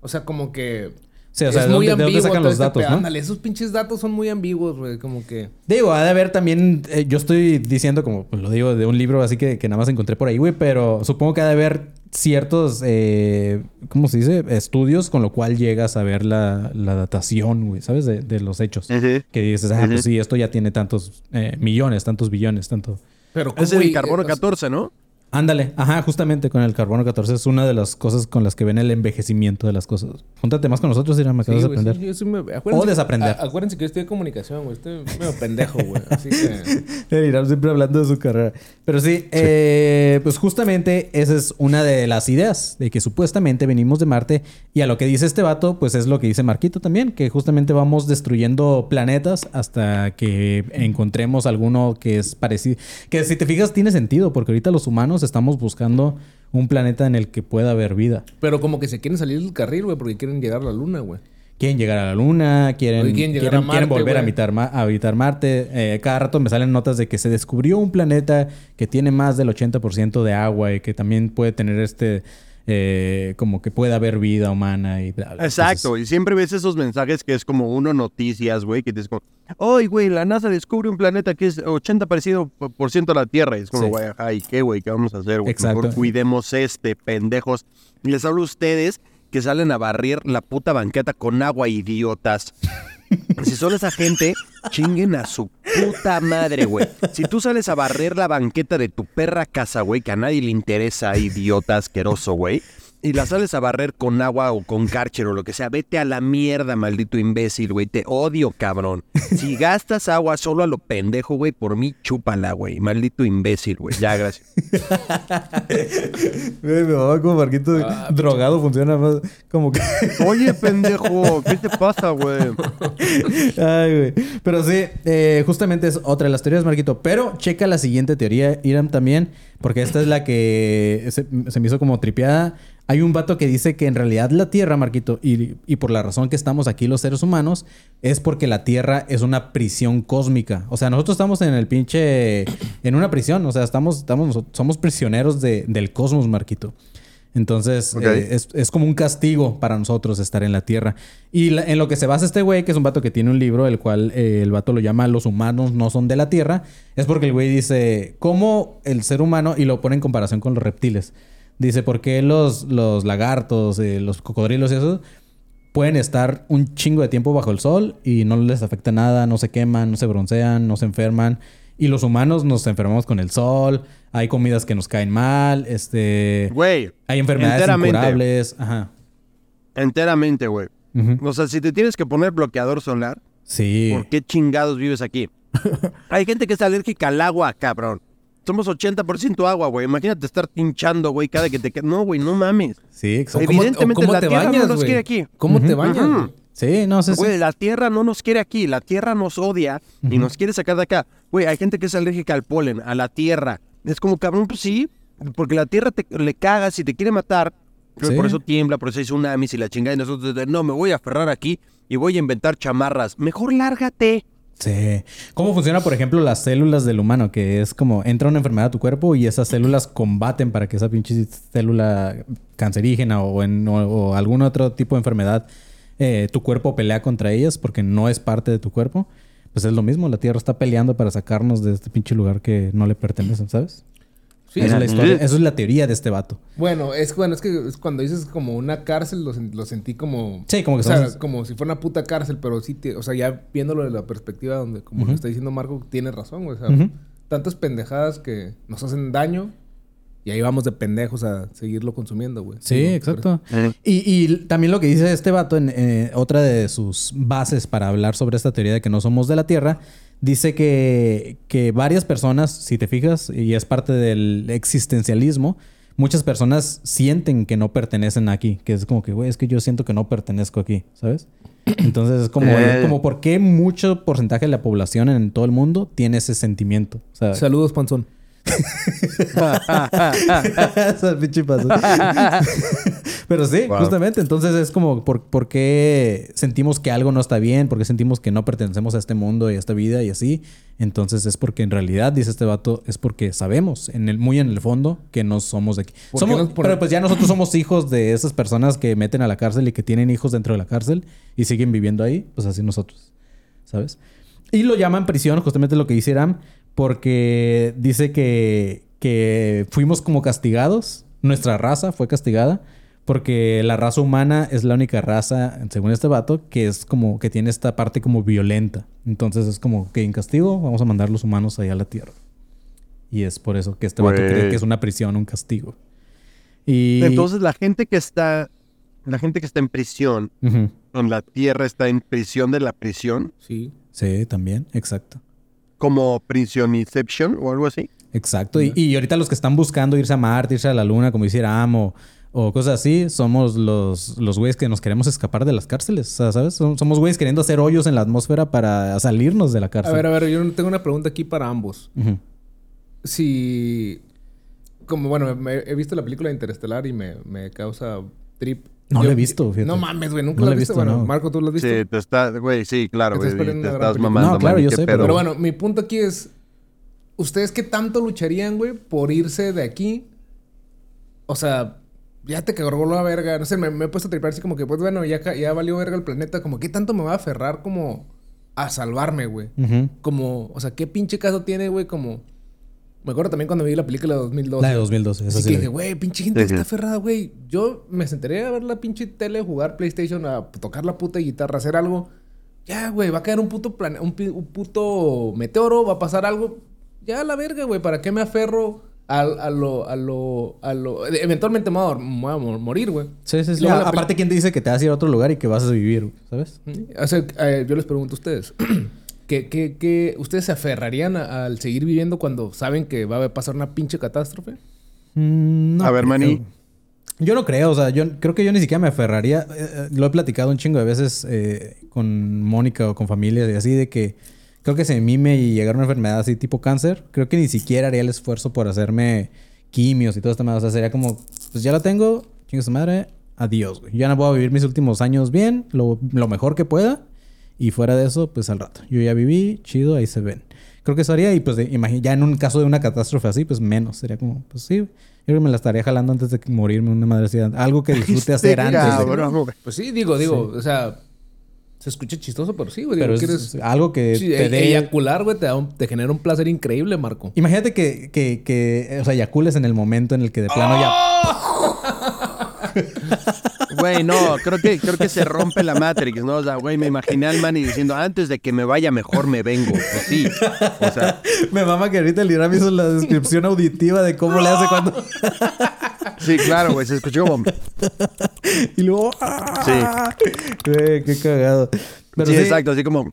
o sea, como que Sí, o sea, es ¿de muy dónde- de dónde ambiguo sacan los este datos, no? Ándale, esos pinches datos son muy ambiguos, güey, como que Digo, ha de haber también, eh, yo estoy diciendo como, pues lo digo de un libro así que, que nada más encontré por ahí, güey, pero supongo que ha de haber ciertos, eh, ¿cómo se dice? Estudios con lo cual llegas a ver la, la datación, güey, ¿sabes? De, de los hechos. Ujú. Que dices, ah, pues sí, esto ya tiene tantos eh, millones, tantos billones, tanto... pero Es ¿cómo, el carbono Eh, o sea, 14, ¿no? Ándale, ajá, justamente con el carbono 14 es una de las cosas con las que ven el envejecimiento de las cosas. Júntate más con nosotros, Ira, me Sí, acabas de aprender. sí, yo sí me- O desaprender. acuérdense que yo estoy de comunicación, güey. Estoy medio pendejo, güey. Así que... <laughs> Irán siempre hablando de su carrera. Pero sí, eh, pues justamente esa es una de las ideas, de que supuestamente venimos de Marte y a lo que dice este vato, pues es lo que dice Marquito también, que justamente vamos destruyendo planetas hasta que encontremos alguno que es parecido. Que si te fijas tiene sentido, porque ahorita los humanos estamos buscando un planeta en el que pueda haber vida. Pero como que se quieren salir del carril, güey, porque quieren llegar a la luna, güey. Quieren llegar a la Luna, quieren, quieren llegar quieren, a quieren Marte, volver habitar, Ma- a habitar Marte. Eh, cada rato me salen notas de que se descubrió un planeta que tiene más del 80% de agua y que también puede tener este, eh, como que puede haber vida humana y bla, bla. Exacto, Entonces, y siempre ves esos mensajes que es como uno noticias, güey, que te es como, ¡Ay, güey! La NASA descubre un planeta que es 80 parecido por ciento a la Tierra. Y es como, Sí. güey, ajá, ¿y qué, güey? ¿Qué vamos a hacer, güey? Exacto. Mejor cuidemos este, pendejos. Y les hablo a ustedes que salen a barrer la puta banqueta con agua, idiotas. Si son esa gente, chinguen a su puta madre, güey. Si tú sales a barrer la banqueta de tu perra casa, güey, que a nadie le interesa, idiota asqueroso, güey, y la sales a barrer con agua o con cárcher o lo que sea, vete a la mierda, maldito imbécil, güey. Te odio, cabrón. Si <laughs> gastas agua solo a lo pendejo, güey, por mí, chúpala, güey. Maldito imbécil, güey. Ya, gracias. Me va como Marquito Ah, drogado, funciona más como que. <laughs> Oye, pendejo, ¿qué te pasa, güey? Ay, güey. Pero sí, eh, justamente es otra de las teorías, Marquito. Pero checa la siguiente teoría, Iram, también, porque esta es la que se, me hizo como tripeada. Hay un vato que dice que en realidad la Tierra, Marquito, y, por la razón que estamos aquí los seres humanos, es porque la Tierra es una prisión cósmica. O sea, nosotros estamos en el pinche. en una prisión. O sea, estamos, estamos, somos prisioneros de- del cosmos, Marquito. Entonces, eh, es, es como un castigo para nosotros estar en la Tierra. Y la- en lo que se basa este güey, que es un vato que tiene un libro, el cual eh, el vato lo llama Los humanos no son de la Tierra, es porque el güey dice, ¿cómo el ser humano, y lo pone en comparación con los reptiles, dice, ¿por qué los, los lagartos, eh, los cocodrilos y eso pueden estar un chingo de tiempo bajo el sol y no les afecta nada, no se queman, no se broncean, no se enferman? Y los humanos nos enfermamos con el sol, hay comidas que nos caen mal, este... Güey. Hay enfermedades incurables. Ajá. Enteramente, güey. O sea, si te tienes que poner bloqueador solar, Sí. ¿por qué chingados vives aquí? <laughs> Hay gente que es alérgica al agua, cabrón. Somos 80% agua, güey. Imagínate estar pinchando, güey, cada que te... No, güey, no mames. Sí, exacto. Evidentemente cómo la te Tierra no nos quiere aquí. ¿Cómo te bañas? Sí, no sé. sí. Güey, la Tierra no nos quiere aquí. La Tierra nos odia y nos quiere sacar de acá. Güey, hay gente que es alérgica al polen, a la Tierra. Es como, cabrón, pues sí. Porque la Tierra te, le cagas y te quiere matar. Sí. Por eso tiembla, por eso hay tsunamis y la chingada. Y nosotros, no, me voy a aferrar aquí y voy a inventar chamarras. Mejor lárgate. Sí. ¿Cómo funciona, por ejemplo, las células del humano? Que es como entra una enfermedad a tu cuerpo y esas células combaten para que esa pinche célula cancerígena o, en, o, o algún otro tipo de enfermedad, eh, tu cuerpo pelea contra ellas porque no es parte de tu cuerpo. Pues es lo mismo, la Tierra está peleando para sacarnos de este pinche lugar que no le pertenece, ¿sabes? Esa es la historia. Eso es la teoría de este vato. Bueno, es, bueno, es que es cuando dices como una cárcel, lo, lo sentí como... Sí, como que o sea, como si fuera una puta cárcel, pero sí, te- o sea, ya viéndolo de la perspectiva donde, como lo está diciendo Marco, tiene razón, güey. O sea, tantas pendejadas que nos hacen daño y ahí vamos de pendejos a seguirlo consumiendo, güey. Sí, exacto. Eh. Y, y también lo que dice este vato en eh, otra de sus bases para hablar sobre esta teoría de que no somos de la Tierra, dice que, que varias personas, si te fijas, y es parte del existencialismo, muchas personas sienten que no pertenecen aquí, que es como que, güey, es que yo siento que no pertenezco aquí, ¿sabes? <clears throat> Entonces es como, Eh. como por qué mucho porcentaje de la población en todo el mundo tiene ese sentimiento. Saludos, Panzón. <laughs> <laughs> Pero sí, Wow. justamente. Entonces es como, ¿por, por qué sentimos que algo no está bien? ¿Por qué sentimos que no pertenecemos a este mundo y a esta vida y así? Entonces es porque en realidad, dice este vato, es porque sabemos, en el, muy en el fondo, que no somos de aquí. ¿Por qué Somos, Pero pues ya nosotros somos hijos de esas personas que meten a la cárcel y que tienen hijos dentro de la cárcel y siguen viviendo ahí. Pues así nosotros, ¿sabes? Y lo llaman prisión, justamente lo que dice Iram, porque dice que, que fuimos como castigados, nuestra raza fue castigada, porque la raza humana es la única raza, según este vato, que es como que tiene esta parte como violenta. Entonces es como que en castigo vamos a mandar los humanos allá a la tierra. Y es por eso que este vato cree que es una prisión, un castigo. Y Entonces la gente que está, la gente que está en prisión, con la tierra está en prisión de la prisión, Sí. Sí, también, exacto. Como Prisionception o algo así. Exacto. Y, y ahorita los que están buscando irse a Marte, irse a la Luna, como hiciera Amo, o cosas así, somos los, los güeyes que nos queremos escapar de las cárceles. O sea, ¿sabes? Som- Somos güeyes queriendo hacer hoyos en la atmósfera para salirnos de la A cárcel. ver, a ver, yo tengo una pregunta aquí para ambos. Si... Como, bueno, me- he visto la película Interestelar y me, me causa trip. No Yo- la he visto, fíjate. No mames, güey, nunca No la he visto. visto, Bueno, no. Marco, ¿tú la has visto? Sí, te está, güey, sí, claro, güey, te estás película. mamando, No, claro, man, yo sé, pedo. Pero bueno, mi punto aquí es... ¿Ustedes qué tanto lucharían, güey, por irse de aquí? O sea, ya te cargó la verga. No sé, me, me he puesto a tripar así como que, pues bueno, ya, ya valió verga el planeta. Como, ¿qué tanto me va a aferrar como a salvarme, güey? Como, o sea, ¿qué pinche caso tiene, güey? Como... Me acuerdo también cuando vi la película de 2012. La de 2012, esa Así sí que dije, güey, pinche gente Sí, sí. está aferrada, güey. Yo me sentaría a ver la pinche tele, jugar PlayStation, a tocar la puta guitarra, hacer algo. Ya, güey, va a caer un puto plan un, pi- un puto meteoro, va a pasar algo. Ya a la verga, güey, ¿para qué me aferro a, a lo, a lo, a lo... Eventualmente me voy a, morir, güey. Sí, sí, sí. Luego aparte, ¿quién te dice que te vas a ir a otro lugar y que vas a vivir? ¿Sabes? O sea, eh, yo les pregunto a ustedes. <clears throat> ¿qué, qué, qué- ustedes se aferrarían a- al seguir viviendo cuando saben que va a pasar una pinche catástrofe? Mm, no A ver. Manny. Yo no creo, o sea, yo creo que yo ni siquiera me aferraría. eh, eh, lo he platicado un chingo de veces eh, con Mónica o con familia y así, de que creo que si a mí me llegara una enfermedad así tipo cáncer, creo que ni siquiera haría el esfuerzo por hacerme quimios y todo esto. O sea, sería como, pues ya la tengo, chinga su madre, adiós, güey. Ya no voy a vivir mis últimos años bien, lo, lo mejor que pueda. Y fuera de eso, pues al rato. Yo ya viví, chido, ahí se ven. Creo que eso haría, y pues de- imagi- ya en un caso de una catástrofe así, pues menos. Sería como, pues sí, yo creo que me la estaría jalando antes de que morirme una madre así. Algo que disfrute hacer Sí, antes. de-. Pues sí, digo, digo, o sea, se escucha chistoso, pero sí, güey. Pero digo, es, quieres- es algo que Sí, te dé... eyacular, güey, te, da un- te genera un placer increíble, Marco. Imagínate que, que, que, o sea, eyacules en el momento en el que de plano ya... <laughs> Güey, no, creo que, creo que se rompe la Matrix, ¿no? O sea, güey, me imaginé al Manny diciendo, antes de que me vaya mejor me vengo. Pues sí. O sea, Me mama que ahorita el Iram hizo la descripción auditiva de cómo le hace cuando... <laughs> sí, claro, güey, se escuchó como... y luego... ¡ah! Güey, qué cagado. Pero sí, sí, exacto, así como...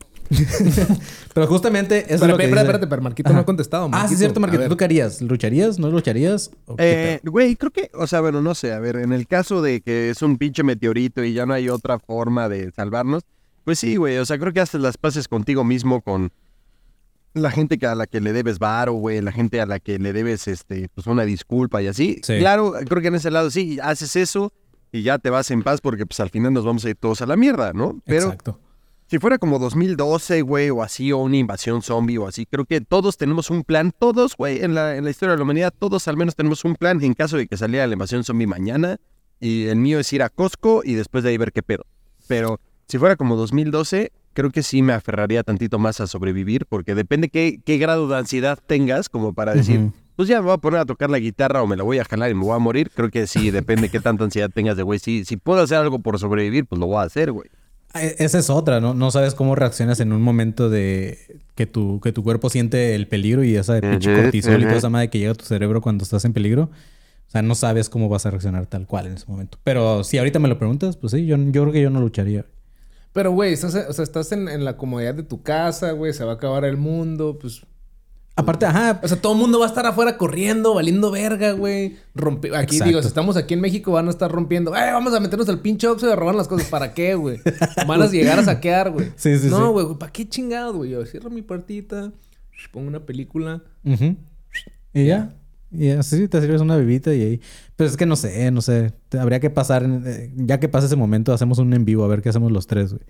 Pero justamente eso es Espera, lo que espera, dice- espérate, pero Marquito no Ajá. ha contestado. Ah, sí, es cierto, Marquito. ¿Tú qué harías? ¿Lucharías? ¿No lucharías? ¿O qué Eh, güey, creo que, o sea, bueno, no sé, a ver, en el caso de que es un pinche meteorito y ya no hay otra forma de salvarnos, pues sí, güey, o sea, creo que haces las paces contigo mismo con la gente a la que le debes varo, güey, la gente a la que le debes, este, pues una disculpa y así. Sí. Claro, creo que en ese lado sí, haces eso y ya te vas en paz porque pues al final nos vamos a ir todos a la mierda, ¿no? Pero Exacto. Si fuera como 2012, güey, o así, o una invasión zombie o así, creo que todos tenemos un plan, todos, güey, en la, en la historia de la humanidad, todos al menos tenemos un plan en caso de que saliera la invasión zombie mañana. Y el mío es ir a Costco y después de ahí ver qué pedo. Pero si fuera como 2012, creo que sí me aferraría tantito más a sobrevivir, porque depende qué, qué grado de ansiedad tengas como para decir, pues ya me voy a poner a tocar la guitarra o me la voy a jalar y me voy a morir. Creo que sí, depende qué tanta ansiedad tengas de, güey. Si, si puedo hacer algo por sobrevivir, pues lo voy a hacer, güey. Eh, Esa es otra, ¿no? No sabes cómo reaccionas en un momento de que tu, que tu cuerpo siente el peligro y esa de pinche cortisol y toda esa madre que llega a tu cerebro cuando estás en peligro. O sea, no sabes cómo vas a reaccionar tal cual en ese momento. Pero si ahorita me lo preguntas, pues sí, yo, yo creo que yo no lucharía. Pero, güey, estás, o sea, estás en, en la comodidad de tu casa, güey. Se va a acabar el mundo, pues... Aparte, ajá, O sea, todo el mundo va a estar afuera corriendo, valiendo verga, güey. Rompe... Aquí Exacto. digo, si estamos aquí en México, van a estar rompiendo. ¡Eh, vamos a meternos al pinche Oxxo y a robar las cosas! ¿Para qué, güey? <laughs> Van a llegar a saquear, güey. Sí, sí, sí. No, güey, ¿para qué chingados, güey? Yo cierro mi partita, pongo una película. Y ya. Y así te sirves una bebita y ahí. Pero es que no sé, no sé. Habría que pasar, en- eh, ya que pase ese momento, hacemos un en vivo a ver qué hacemos los tres, güey.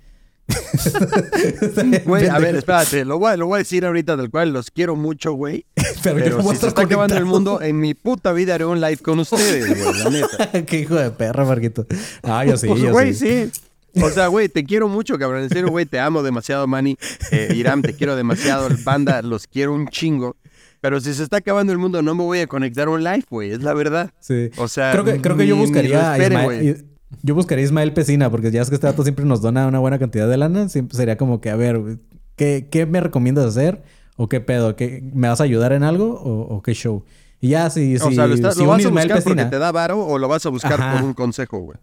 <laughs> Güey, a ver, espérate, lo voy, a- lo voy a decir ahorita tal cual, los quiero mucho, güey. <laughs> Pero, Pero si se está acabando el mundo, en mi puta vida haré un live con ustedes, güey, la neta. <laughs> qué hijo de perra, Marquito. Ah, yo sí, Pues, yo güey, sí. sí. O sea, güey, te quiero mucho, cabrón. En serio, güey, te amo demasiado, Manny. Eh, Iram, te quiero demasiado. Banda, los quiero un chingo. Pero si se está acabando el mundo, no me voy a conectar a un live, güey. Es la verdad. Sí. O sea, creo que, creo que yo buscaría esperen, Yo buscaría a Ismael Pesina, porque ya es que este dato siempre nos dona una buena cantidad de lana. Siempre sería como que, a ver, ¿qué, qué me recomiendas hacer? ¿O qué pedo? ¿Qué, ¿Me vas a ayudar en algo? ¿O, o qué show? Y ya, si, O si, sea, ¿lo, estás- si lo vas a Ismael buscar porque Pesina- te da varo o lo vas a buscar Ajá. por un consejo, güey?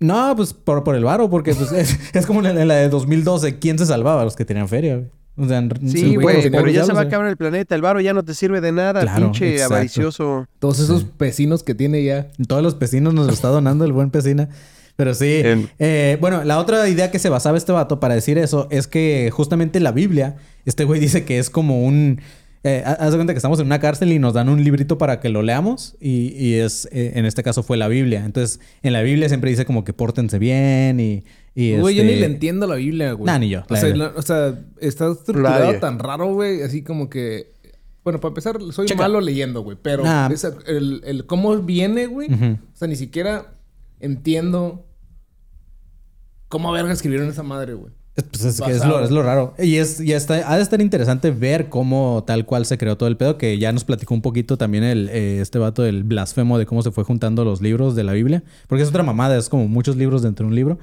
No, pues por, por el varo, porque pues, <laughs> es, es como en la, en la de 2012. ¿Quién se salvaba? Los que tenían feria, güey. O sea, en- Sí, güey, pero ya se va a acabar el planeta. El varo ya no te sirve de nada, Claro, pinche exacto. avaricioso. Todos esos vecinos que tiene ya. Todos los pecinos nos lo está donando el buen pecina. Pero sí. Eh, bueno, la otra idea que se basaba este vato para decir eso es que justamente la Biblia, este güey dice que es como un. Eh, ha- haz de cuenta que estamos en una cárcel y nos dan un librito para que lo leamos. Y, y es, eh, en este caso fue la Biblia. Entonces, en la Biblia siempre dice como que pórtense bien y. y Güey, yo este- ni le entiendo la Biblia, güey. Nah, ni yo, O sea, la- o sea, está estructurado tan raro, güey. Así como que... Bueno, para empezar, soy Checa. malo leyendo, güey. Pero Nah. esa- el, el cómo viene, güey. O sea, ni siquiera entiendo cómo verga escribieron esa madre, güey. Es- Pues es, que es, lo, es lo raro. Y es, y está, ha de estar interesante ver cómo tal cual se creó todo el pedo, que ya nos platicó un poquito también el, eh, este vato del blasfemo de cómo se fue juntando los libros de la Biblia. Porque es otra mamada, es como muchos libros dentro de un libro.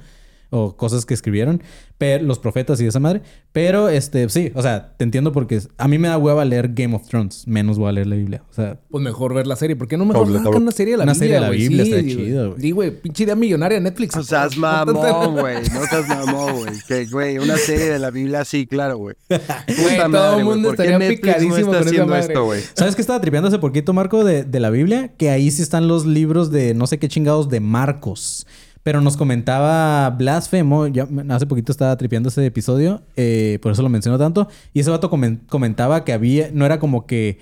O cosas que escribieron. Pero, los profetas y esa madre. Pero, este, sí, o sea, te entiendo porque a mí me da hueva leer Game of Thrones. Menos voy a leer la Biblia. O sea, Pues mejor ver la serie. ¿Por qué no mejor sacan una serie de la Una Biblia, serie de la? Biblia Sí, güey. chido, güey. Sí, güey. Pinche idea millonaria Netflix. No seas <laughs> mamón, güey. No seas mamón, güey. Que, güey, una serie de la Biblia, sí, claro, güey. <laughs> Puta todo el mundo ¿Por qué estaría Netflix no picadísimo está haciendo esto, güey? ¿Sabes qué estaba tripeando hace poquito, Marco, de, de la Biblia? Que ahí sí están los libros de no sé qué chingados de Marcos. Pero nos comentaba Blasfemo, ya hace poquito estaba tripeando ese episodio, eh, por eso lo menciono tanto. Y ese vato comen- comentaba que había, no era como que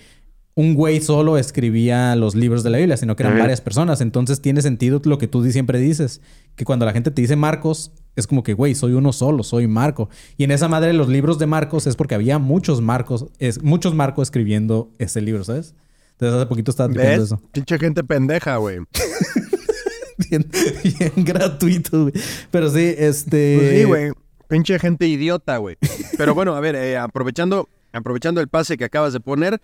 un güey solo escribía los libros de la Biblia, sino que eran varias personas. Entonces tiene sentido lo que tú siempre dices, que cuando la gente te dice Marcos, es como que, güey, soy uno solo, soy Marco. Y en esa madre los libros de Marcos es porque había muchos Marcos, es, muchos Marcos escribiendo ese libro, ¿sabes? Entonces hace poquito estaba tripeando ¿Ves? eso. Pinche gente pendeja, güey. <laughs> <laughs> Bien, bien gratuito, güey. Pero sí, este... Pues sí, güey. Pinche gente idiota, güey. Pero bueno, a ver, eh, aprovechando, aprovechando el pase que acabas de poner,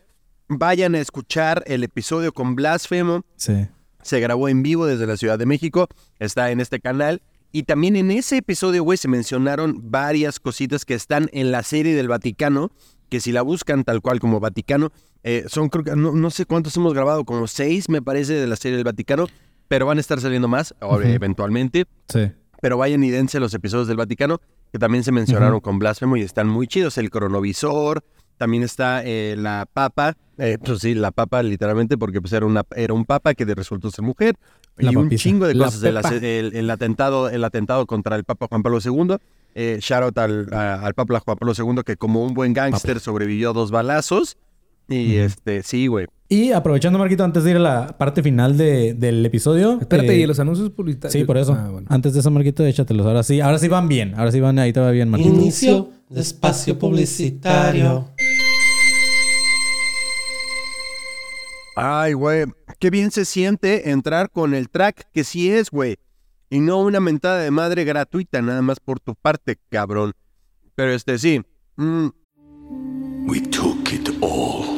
vayan a escuchar el episodio con Blasfemo. Sí. Se grabó en vivo desde la Ciudad de México. Está en este canal. Y también en ese episodio, güey, se mencionaron varias cositas que están en la serie del Vaticano. Que si la buscan tal cual como Vaticano, eh, son creo que no, no sé cuántos hemos grabado, como seis me parece de la serie del Vaticano, pero van a estar saliendo más Ujú. eventualmente. Sí. Pero vayan y dense los episodios del Vaticano, que también se mencionaron con Blasfemo y están muy chidos. El cronovisor, también está eh, la papa, eh, pues sí, la papa literalmente, porque pues era, una, era un papa que de- resultó ser mujer. La y un chingo de cosas. el, el atentado, el atentado contra el Papa Juan Pablo II. Eh, shout out al, a- al Papa Juan Pablo II, que como un buen gángster sobrevivió a dos balazos. Y este, sí, güey. Y aprovechando, Marquito, antes de ir a la parte final de- del episodio. Espérate, eh, ¿y los anuncios publicitarios? Sí, por eso. Ah, bueno. Antes de eso, Marquito, échatelos. Ahora sí, ahora sí van bien. Ahora sí van, ahí te va bien, Marquito. Inicio de espacio publicitario. Ay, güey, qué bien se siente entrar con el track que sí es, güey. Y no una mentada de madre gratuita, nada más por tu parte, cabrón. Pero este sí. mm, We took it all.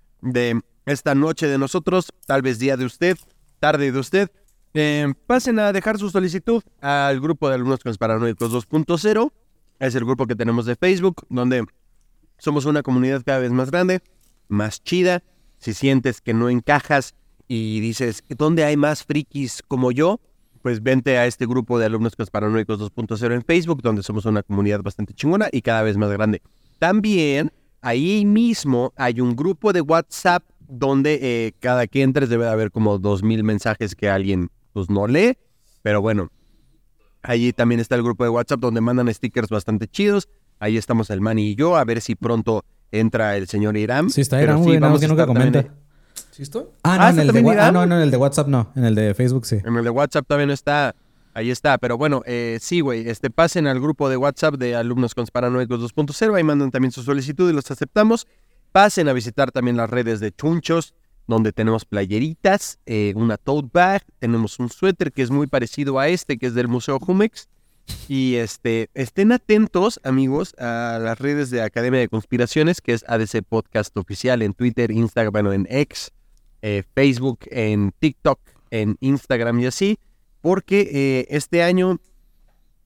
de esta noche de nosotros, tal vez día de usted, tarde de usted, eh, pasen a dejar su solicitud al grupo de alumnos paranoicos 2.0. Es el grupo que tenemos de Facebook, donde somos una comunidad cada vez más grande, más chida. Si sientes que no encajas y dices, ¿dónde hay más frikis como yo? Pues vente a este grupo de alumnos paranoicos 2.0 en Facebook, donde somos una comunidad bastante chingona y cada vez más grande. También ahí mismo hay un grupo de WhatsApp donde eh, cada que entres debe de haber como 2.000 mensajes que alguien pues no lee. Pero bueno, allí también está el grupo de WhatsApp donde mandan stickers bastante chidos. Ahí estamos el Manny y yo, a ver si pronto entra el señor Irán. Sí, está Irán, vamos que nunca también comenta. ¿Sí estoy? Ah, no, Ah, en ¿está el de, también ah, no, no, en el de WhatsApp no. En el de Facebook sí. En el de WhatsApp todavía no está. Ahí está. Pero bueno, eh, sí, güey. Este, pasen al grupo de WhatsApp de alumnos con paranoicos 2.0. Ahí mandan también su solicitud y los aceptamos. Pasen a visitar también las redes de Chunchos, donde tenemos playeritas, eh, una tote bag, tenemos un suéter que es muy parecido a este, que es del Museo Jumex. Y este, estén atentos, amigos, a las redes de Academia de Conspiraciones, que es ADC Podcast Oficial en Twitter, Instagram, bueno, en X, eh, Facebook, en TikTok, en Instagram y así, porque eh, este año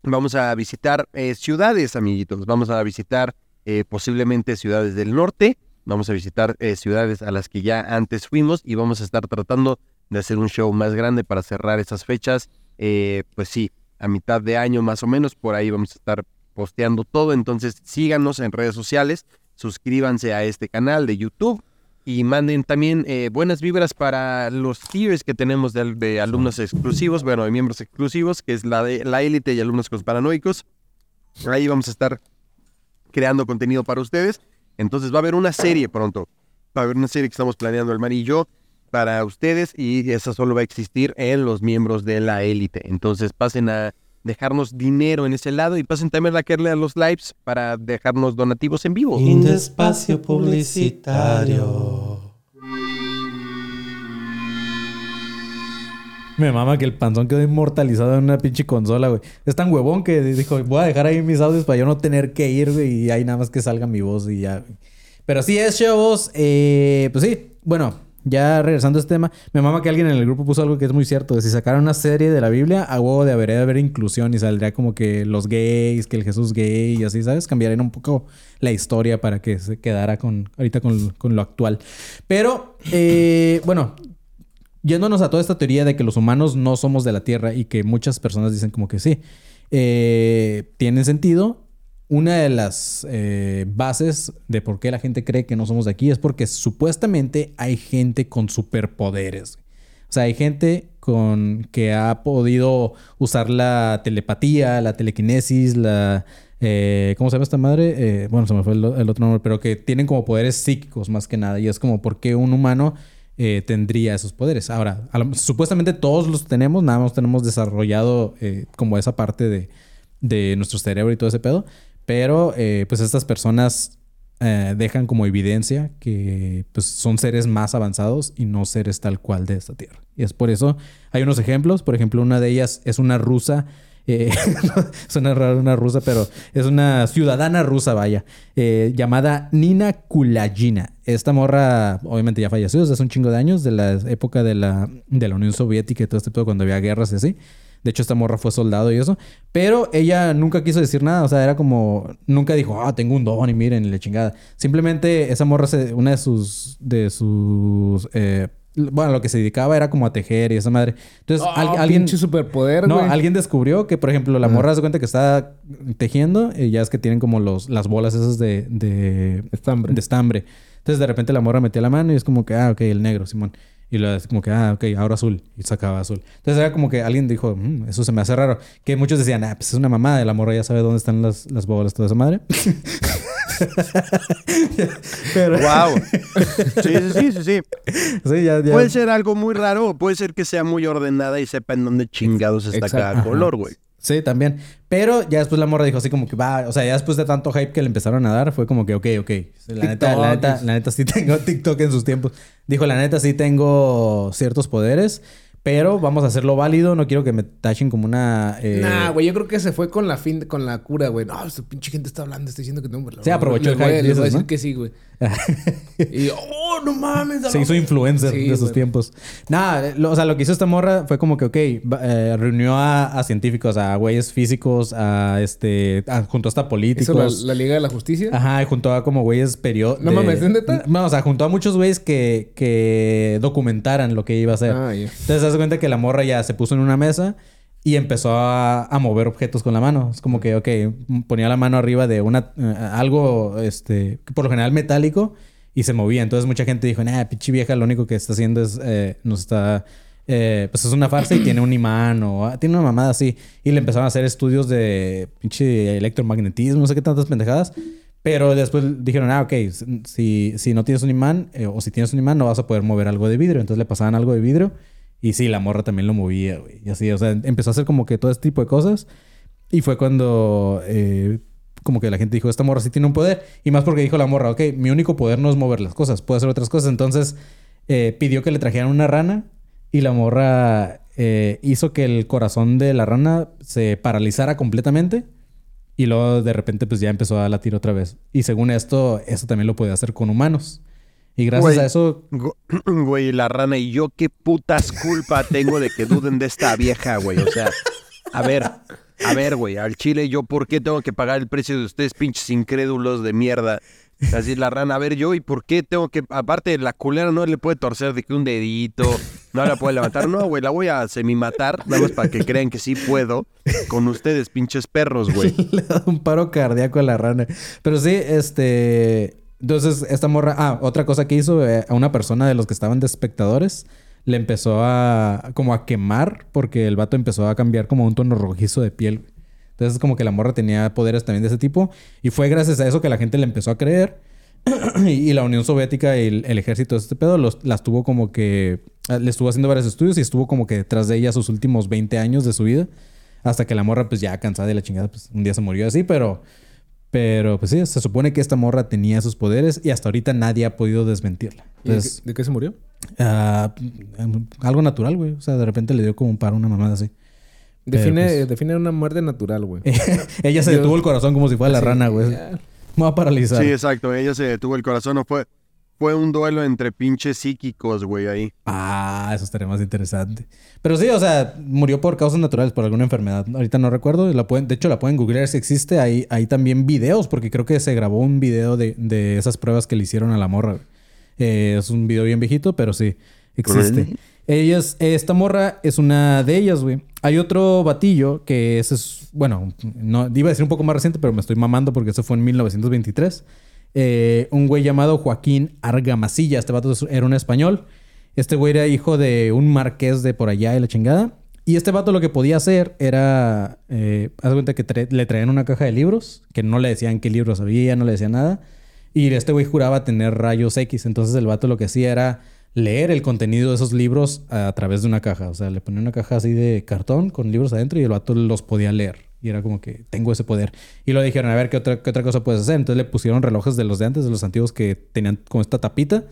vamos a visitar eh, ciudades, amiguitos. Vamos a visitar eh, posiblemente ciudades del norte, vamos a visitar eh, ciudades a las que ya antes fuimos y vamos a estar tratando de hacer un show más grande para cerrar esas fechas. Eh, pues sí, a mitad de año más o menos, por ahí vamos a estar posteando todo. Entonces síganos en redes sociales, suscríbanse a este canal de YouTube y manden también eh, buenas vibras para los tiers que tenemos de, alumnos exclusivos, bueno, de miembros exclusivos, que es la de la élite y alumnos con paranoicos. Ahí vamos a estar creando contenido para ustedes. Entonces va a haber una serie pronto. Va a haber una serie que estamos planeando el Mar y yo para ustedes y esa solo va a existir en los miembros de la élite. Entonces pasen a dejarnos dinero en ese lado y pasen también a quererle a los lives para dejarnos donativos en vivo. En espacio publicitario. Me mama que el panzón quedó inmortalizado en una pinche consola, güey. Es tan huevón que dijo, voy a dejar ahí mis audios para yo no tener que ir, güey, y ahí nada más que salga mi voz y ya. Pero sí es, chavos. Eh, pues sí, bueno, ya regresando a este tema, me mama que alguien en el grupo puso algo que es muy cierto. Si sacaran una serie de la Biblia, a huevo debería de haber inclusión y saldría como que los gays, que el Jesús gay y así, ¿sabes? Cambiarían un poco la historia para que se quedara con ahorita con, con lo actual. Pero, eh, bueno, yéndonos a toda esta teoría de que los humanos no somos de la Tierra y que muchas personas dicen como que sí, eh, tiene sentido. Una de las eh, bases de por qué la gente cree que no somos de aquí es porque supuestamente hay gente con superpoderes. O sea, hay gente con que ha podido usar la telepatía, la telequinesis, la... eh, ¿Cómo se llama esta madre? Eh, bueno, se me fue el, otro nombre, pero que tienen como poderes psíquicos más que nada. Y es como por qué un humano tendría esos poderes. Ahora, supuestamente todos los tenemos, nada más tenemos desarrollado como esa parte de, de nuestro cerebro y todo ese pedo. Pero eh, pues estas personas eh, dejan como evidencia que pues, son seres más avanzados y no seres tal cual de esta tierra. Y es por eso, hay unos ejemplos, por ejemplo, una de ellas es una rusa. eh, <laughs> suena raro una rusa, pero es una ciudadana rusa, vaya, eh, llamada Nina Kulagina. Esta morra, obviamente ya falleció desde hace un chingo de años, de la época de la, de la Unión Soviética y todo este pedo, cuando había guerras y así. De hecho, esta morra fue soldado y eso. Pero ella nunca quiso decir nada. O sea, era como... Nunca dijo, ah, tengo un don y miren, y la chingada. Simplemente esa morra, se, una de sus... De sus... eh, bueno, lo que se dedicaba era como a tejer y esa madre. Entonces, Ah, al- alguien... superpoder, No, güey. alguien descubrió que, por ejemplo, la morra se cuenta que está tejiendo y ya es que tienen como los, las bolas esas de... de Estambre. De estambre. Entonces, de repente la morra metía la mano y es como que, ah, ok, el negro, Simón. Y es como que, ah, ok, ahora azul. Y sacaba azul. Entonces era como que alguien dijo, "Mm, eso se me hace raro. Que muchos decían, ah, pues es una mamada. La morra ya sabe dónde están las, las bolas, toda esa madre. <laughs> Pero... ¡Wow! <laughs> Sí, sí, sí, sí, sí. Sí, ya, ya. Puede ser algo muy raro puede ser que sea muy ordenada y sepa en dónde chingados está Exacto. cada color, güey. Sí, también. Pero ya después la morra dijo así como que va, o sea, ya después de tanto hype que le empezaron a dar, fue como que, ok, ok. La neta, la neta, la neta sí tengo <laughs> TikTok en sus tiempos. Dijo, la neta sí tengo ciertos poderes, pero vamos a hacerlo válido. No quiero que me tachen como una... eh, Nah, güey, yo creo que se fue con la fin, con la cura, güey. No, esta pinche gente está hablando, está diciendo que tengo Sí, aprovechó el hype, Les voy a decir ¿no? que sí, güey. Y oh, no mames. Se hizo influencer Sí, de esos güey. tiempos. Nada, lo- o sea, lo que hizo esta morra fue como que, ok, eh, reunió a, a científicos, a güeyes físicos, a este, a- junto hasta políticos. Hizo la, la Liga de la Justicia. Ajá, y junto a como güeyes periódicos. No mames, ¿es neta? No, o sea, junto a muchos güeyes que, que documentaran lo que iba a hacer. Ah. Entonces, se hace cuenta que la morra ya se puso en una mesa y empezó a, a mover objetos con la mano. Es como que, ok, ponía la mano arriba de una eh, algo, este, por lo general metálico y se movía. Entonces, mucha gente dijo, nah, pinche vieja, lo único que está haciendo es, eh, nos está, eh, pues es una farsa y tiene un imán o ah, tiene una mamada así. Y le empezaron a hacer estudios de pinche electromagnetismo, no sé qué tantas pendejadas. Pero después dijeron, ah, ok, si, si no tienes un imán eh, o si tienes un imán no vas a poder mover algo de vidrio. Entonces le pasaban algo de vidrio y sí, la morra también lo movía, güey. Y así, o sea, empezó a hacer como que todo este tipo de cosas. Y fue cuando eh, como que la gente dijo, esta morra sí tiene un poder. Y más porque dijo la morra, ok, mi único poder no es mover las cosas, puedo hacer otras cosas. Entonces eh, pidió que le trajeran una rana y la morra eh, hizo que el corazón de la rana se paralizara completamente. Y luego de repente pues ya empezó a latir otra vez. Y según esto, eso también lo podía hacer con humanos. Y gracias Güey. a eso... <clears throat> Güey, la rana y yo qué putas culpa tengo de que duden de esta vieja, güey. O sea, a ver, a ver, güey, al chile yo por qué tengo que pagar el precio de ustedes pinches incrédulos de mierda. Así la rana, a ver yo y por qué tengo que, aparte la culera no le puede torcer de que un dedito, no la puede levantar, no, güey, la voy a semi-matar, nada más para que crean que sí puedo con ustedes, pinches perros, güey. <laughs> le da un paro cardíaco a la rana. Pero sí, este. Entonces, esta morra. Ah, otra cosa que hizo eh, a una persona de los que estaban de espectadores. Le empezó a. como a quemar. Porque el vato empezó a cambiar como un tono rojizo de piel. Entonces, como que la morra tenía poderes también de ese tipo. Y fue gracias a eso que la gente le empezó a creer. <clears throat> y, la Unión Soviética y el, el ejército de este pedo los, las tuvo como que. ah, Le estuvo haciendo varios estudios y estuvo como que detrás de ella sus últimos 20 años de su vida. Hasta que la morra, pues ya cansada de la chingada, pues un día se murió así, pero. Pero pues sí, se supone que esta morra tenía sus poderes y hasta ahorita nadie ha podido desmentirla. ¿Y ¿De, qué, de qué se murió? ah, algo natural, güey. O sea, de repente le dio como un paro, una mamada así. Define, pues- define una muerte natural, güey. <laughs> Ella se Yo- detuvo el corazón como si fuera la rana, güey. Me va a paralizar. Sí, exacto, ella se detuvo el corazón, no fue, fue un duelo entre pinches psíquicos, güey, ahí. Ah, eso estaría más interesante. Pero sí, o sea, murió por causas naturales, por alguna enfermedad. Ahorita no recuerdo. La pueden, de hecho, la pueden googlear si existe. Hay, hay también videos, porque creo que se grabó un video de, de esas pruebas que le hicieron a la morra. güey. Eh, es un video bien viejito, pero sí, existe. Ellas, esta morra es una de ellas, güey. Hay otro batillo que ese es, bueno, no, iba a decir un poco más reciente, pero me estoy mamando porque eso fue en 1923. Eh, un güey llamado Joaquín Argamasilla. Este vato era un español. Este güey era hijo de un marqués de por allá y la chingada. Y este vato lo que podía hacer era... Eh, haz cuenta que le traían una caja de libros, que no le decían qué libros había, no le decían nada. Y este güey juraba tener rayos X. Entonces el vato lo que hacía era leer el contenido de esos libros a través de una caja. O sea, le ponía una caja así de cartón con libros adentro y el vato los podía leer. Y era como que tengo ese poder. Y lo dijeron, a ver, ¿qué otra, qué otra cosa puedes hacer? Entonces le pusieron relojes de los de antes, de los antiguos que tenían como esta tapita.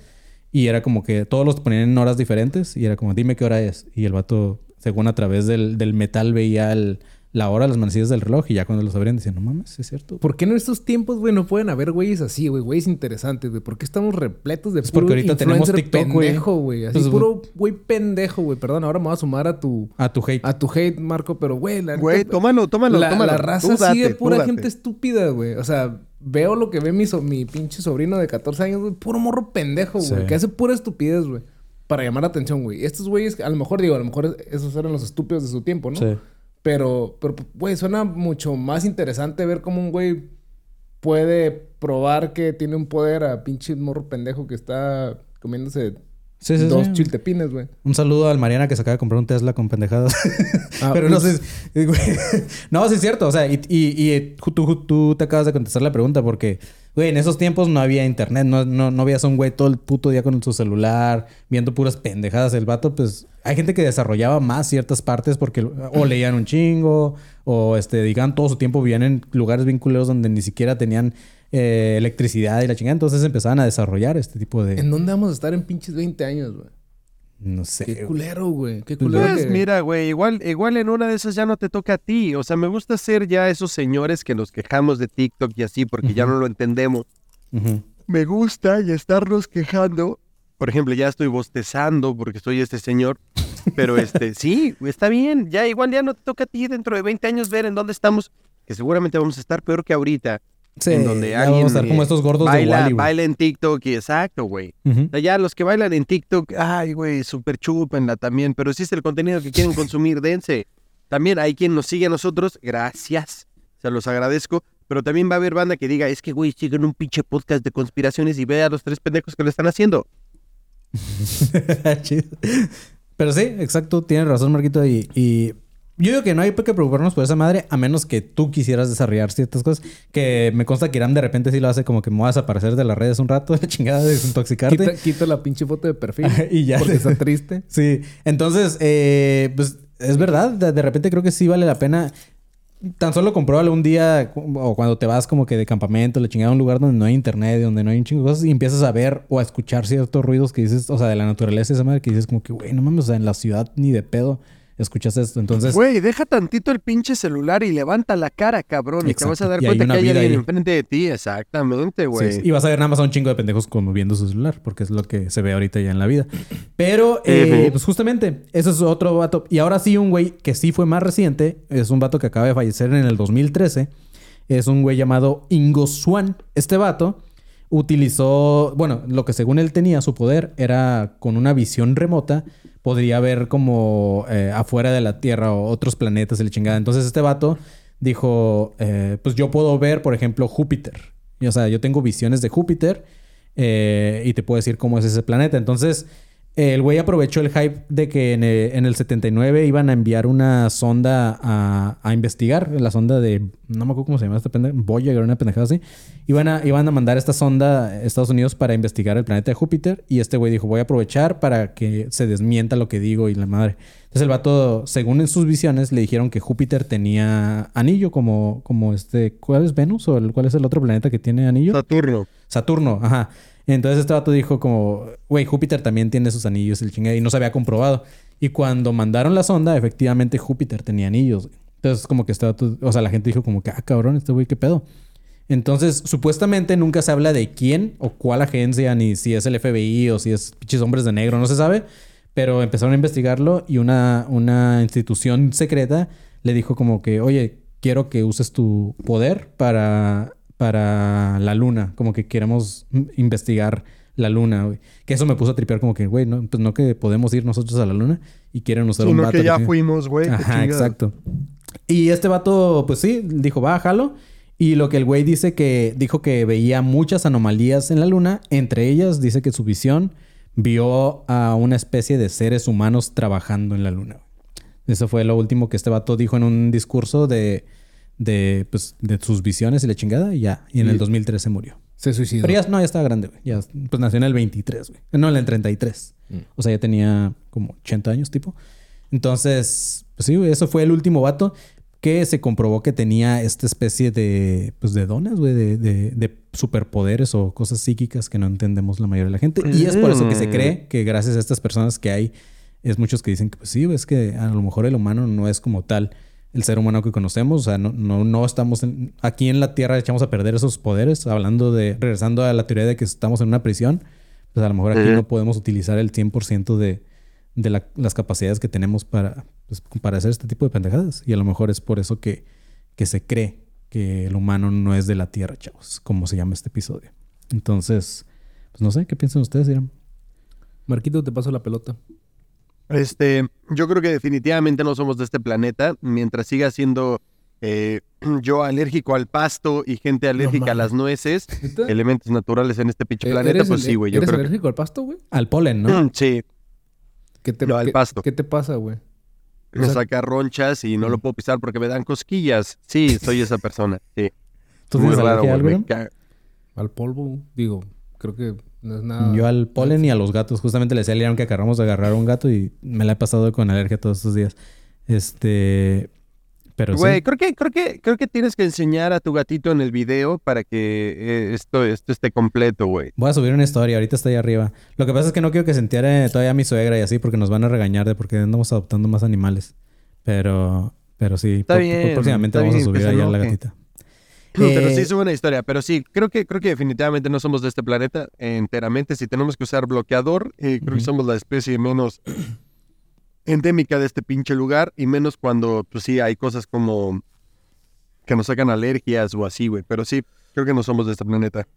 Y era como que todos los ponían en horas diferentes. Y era como, dime qué hora es. Y el vato, según a través del, del metal, veía el- la hora, las manecillas del reloj. Y ya cuando los abrían, decían, no mames, es cierto. ¿Por qué en estos tiempos, güey, no pueden haber güeyes así, güey? Güeyes interesantes, güey. ¿Por qué estamos repletos de Es porque puro ahorita tenemos influencer TikTok, güey. pendejo, güey? Así Pues, puro güey pendejo, güey. Perdón, ahora me voy a sumar a tu... A tu hate. A tu hate, Marco, pero güey, la Güey, tómalo, tómalo, la, tómalo. la raza Tú date, sigue pura date. gente estúpida, güey. O sea, veo lo que ve mi, so- mi pinche sobrino de 14 años, güey. Puro morro pendejo, güey. Sí. Que hace pura estupidez, güey. Para llamar la atención, güey. Estos güeyes, a lo mejor digo, a lo mejor esos eran los estúpidos de su tiempo, ¿no? Sí. Pero, pero, güey, suena mucho más interesante ver cómo un güey puede probar que tiene un poder a pinche morro pendejo que está comiéndose Sí, sí, dos sí. chiltepines, güey. Un saludo al Mariana que se acaba de comprar un Tesla con pendejadas. Ah, <laughs> Pero no sé. <laughs> no, sí es cierto. O sea, y, y- y tú, tú te acabas de contestar la pregunta porque güey, en esos tiempos no había internet, no, no, no veías a un güey todo el puto día con su celular, viendo puras pendejadas. El vato, pues, hay gente que desarrollaba más ciertas partes porque o <clears throat> leían un chingo, o este, digan, todo su tiempo vivían en lugares vinculeros donde ni siquiera tenían eh, electricidad y la chingada. Entonces empezaban a desarrollar este tipo de. ¿En dónde vamos a estar en pinches 20 años, güey? No sé. Qué culero, güey. Qué culero. Pues que- mira, güey, igual, igual en una de esas ya no te toca a ti. O sea, me gusta ser ya esos señores que nos quejamos de TikTok y así porque ya no lo entendemos. Me gusta ya estarnos quejando. Por ejemplo, ya estoy bostezando porque soy este señor. Pero este, <laughs> sí, está bien. Ya igual ya no te toca a ti dentro de 20 años ver en dónde estamos. Que seguramente vamos a estar peor que ahorita. Sí, en donde ya alguien vamos a estar como eh, estos gordos de baila, Wally, baila en TikTok y exacto, güey. Sea, ya los que bailan en TikTok, ay, güey, súper chúpenla también. Pero si es el contenido que quieren consumir, dense. También hay quien nos sigue a nosotros, gracias. Se los agradezco. Pero también va a haber banda que diga, es que, güey, siguen un pinche podcast de conspiraciones y ve a los tres pendejos que lo están haciendo. <laughs> Chido. Pero sí, exacto, tienes razón, Marquito. Y, y yo digo que no hay por qué preocuparnos por esa madre, a menos que tú quisieras desarrollar ciertas cosas. Que me consta que Irán de repente sí lo hace como que me voy a desaparecer de las redes un rato, <laughs> la chingada de desintoxicarte. Quita, quita la pinche foto de perfil. Y ya. Porque está triste. <laughs> Sí, entonces, eh, pues es verdad, de, de repente creo que sí vale la pena. Tan solo compruébalo un día o cuando te vas como que de campamento, le chingada a un lugar donde no hay internet, donde no hay un chingo de cosas y empiezas a ver o a escuchar ciertos ruidos que dices, o sea, de la naturaleza, esa madre que dices como que, güey, no mames, o sea, en la ciudad ni de pedo escuchas esto. Entonces, Güey, deja tantito el pinche celular y levanta la cara, cabrón. Y te vas a dar hay cuenta que hay alguien ahí. enfrente de ti. Exactamente, güey. sí. y vas a ver nada más a un chingo de pendejos como viendo su celular, porque es lo que se ve ahorita ya en la vida. Pero, eh, pues justamente, eso es otro vato. Y ahora sí, un güey que sí fue más reciente, es un vato que acaba de fallecer en el 2013. Es un güey llamado Ingo Swan. Este vato utilizó, bueno, lo que según él tenía, su poder era con una visión remota, podría ver como eh, afuera de la Tierra o otros planetas y la chingada. Entonces este vato dijo, eh, pues yo puedo ver, por ejemplo, Júpiter. Y, o sea, yo tengo visiones de Júpiter eh, y te puedo decir cómo es ese planeta. Entonces, el güey aprovechó el hype de que en el, en el 79 iban a enviar una sonda a, a investigar, la sonda de, no me acuerdo cómo se llama esta pendeja, Voyager, una pendejada así. Iban a, iban a mandar esta sonda a Estados Unidos para investigar el planeta de Júpiter y este güey dijo, voy a aprovechar para que se desmienta lo que digo y la madre. Entonces el vato, según en sus visiones, le dijeron que Júpiter tenía anillo como, como este, ¿cuál es Venus o el- cuál es el otro planeta que tiene anillo? Saturno. Saturno, ajá. Entonces este vato dijo como, güey, Júpiter también tiene sus anillos, el chingada, y no se había comprobado. Y cuando mandaron la sonda, efectivamente Júpiter tenía anillos. Entonces como que este vato, o sea, la gente dijo como que, ah, cabrón, este güey, ¿qué pedo? Entonces, supuestamente nunca se habla de quién o cuál agencia, ni si es el FBI o si es pinches hombres de negro, no se sabe. Pero empezaron a investigarlo y una, una institución secreta le dijo como que, oye, quiero que uses tu poder para, para la luna. Como que queremos investigar la luna, güey. Que eso me puso a tripear como que, güey, no, pues no que podemos ir nosotros a la luna y quieren usar un Sino vato que ya fuimos, güey. Ajá, exacto. Y este vato, pues sí, dijo, va, jalo. Y lo que el güey dice que dijo que veía muchas anomalías en la luna. Entre ellas, dice que su visión vio a una especie de seres humanos trabajando en la luna. Eso fue lo último que este vato dijo en un discurso de, de, pues, de sus visiones y la chingada. Y ya. Y en el 2013 murió. Se suicidó. Pero ya, no, ya estaba grande, güey. Ya, pues nació en el 23, güey. No, en el 33. O sea, ya tenía como 80 años, tipo. Entonces, pues sí, güey, eso fue el último vato que se comprobó que tenía esta especie de, pues, de dones, güey, de, de- de superpoderes o cosas psíquicas que no entendemos la mayoría de la gente. Y es por eso que se cree que gracias a estas personas que hay, es muchos que dicen que, pues sí, güey, es que a lo mejor el humano no es como tal el ser humano que conocemos. O sea, no, no, no estamos en- aquí en la Tierra echamos a perder esos poderes. Hablando de, regresando a la teoría de que estamos en una prisión, pues a lo mejor aquí no podemos utilizar el 100% de, de la- las capacidades que tenemos para, pues, para hacer este tipo de pendejadas. Y a lo mejor es por eso que, que se cree que el humano no es de la Tierra, chavos, como se llama este episodio. Entonces, pues no sé, ¿qué piensan ustedes, Irán? Marquito, te paso la pelota. Este, yo creo que definitivamente no somos de este planeta. Mientras siga siendo eh, <clears throat> yo alérgico al pasto y gente alérgica a las nueces, elementos naturales en este pinche Eh, planeta, ¿eres pues el- sí, güey. Yo ¿Eres creo que- alérgico al pasto, güey? Al polen, ¿no? <clears throat> Sí, ¿Qué te, No, al qué- pasto. ¿Qué te pasa, güey? me O sea- saca ronchas y no lo puedo pisar porque me dan cosquillas. Sí, soy esa persona. Sí. ¿Tú Muy raro, güey. al polvo. Digo, creo que no es nada. Yo al polen y a los gatos. Justamente le decía a Leon que acabamos de agarrar a un gato y me la he pasado con alergia todos estos días. Este. Pero Güey, sí. creo que, creo que, creo que tienes que enseñar a tu gatito en el video para que eh, esto, esto esté completo, güey. Voy a subir una historia, ahorita está ahí arriba. Lo que pasa es que no quiero que se entere todavía mi suegra y así, porque nos van a regañar de por qué andamos adoptando más animales. Pero, pero sí, Está por- bien, próximamente está vamos a bien, subir allá a la gatita. Pero Eh, sí es buena historia. Pero sí, creo que, creo que definitivamente no somos de este planeta enteramente. Si tenemos que usar bloqueador, eh, creo que somos la especie menos endémica de este pinche lugar. Y menos cuando, pues sí, hay cosas como que nos sacan alergias o así, güey. Pero sí, creo que no somos de este planeta.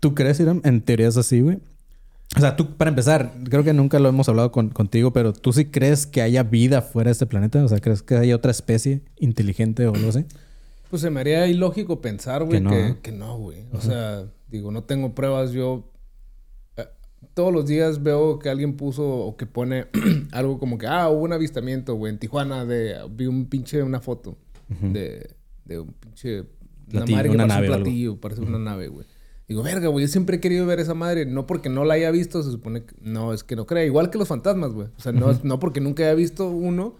¿Tú crees, Iram? En teoría es así, güey. O sea, tú, para empezar, creo que nunca lo hemos hablado con- contigo, pero ¿tú sí crees que haya vida fuera de este planeta? O sea, ¿crees que haya otra especie inteligente o algo así? Pues se me haría ilógico pensar, güey, Que no, que no, güey. O sea, digo, no tengo pruebas. Yo eh, todos los días veo que alguien puso o que pone <clears throat> algo como que, ah, hubo un avistamiento, güey, en Tijuana de, vi un pinche, una foto de, de un pinche, una Platillo, madre que una parece nave un algo. platillo, parece una nave, güey. Digo, verga, güey, yo siempre he querido ver esa madre. No porque no la haya visto, se supone que... No, es que no crea. Igual que los fantasmas, güey. O sea, no, no porque nunca haya visto uno,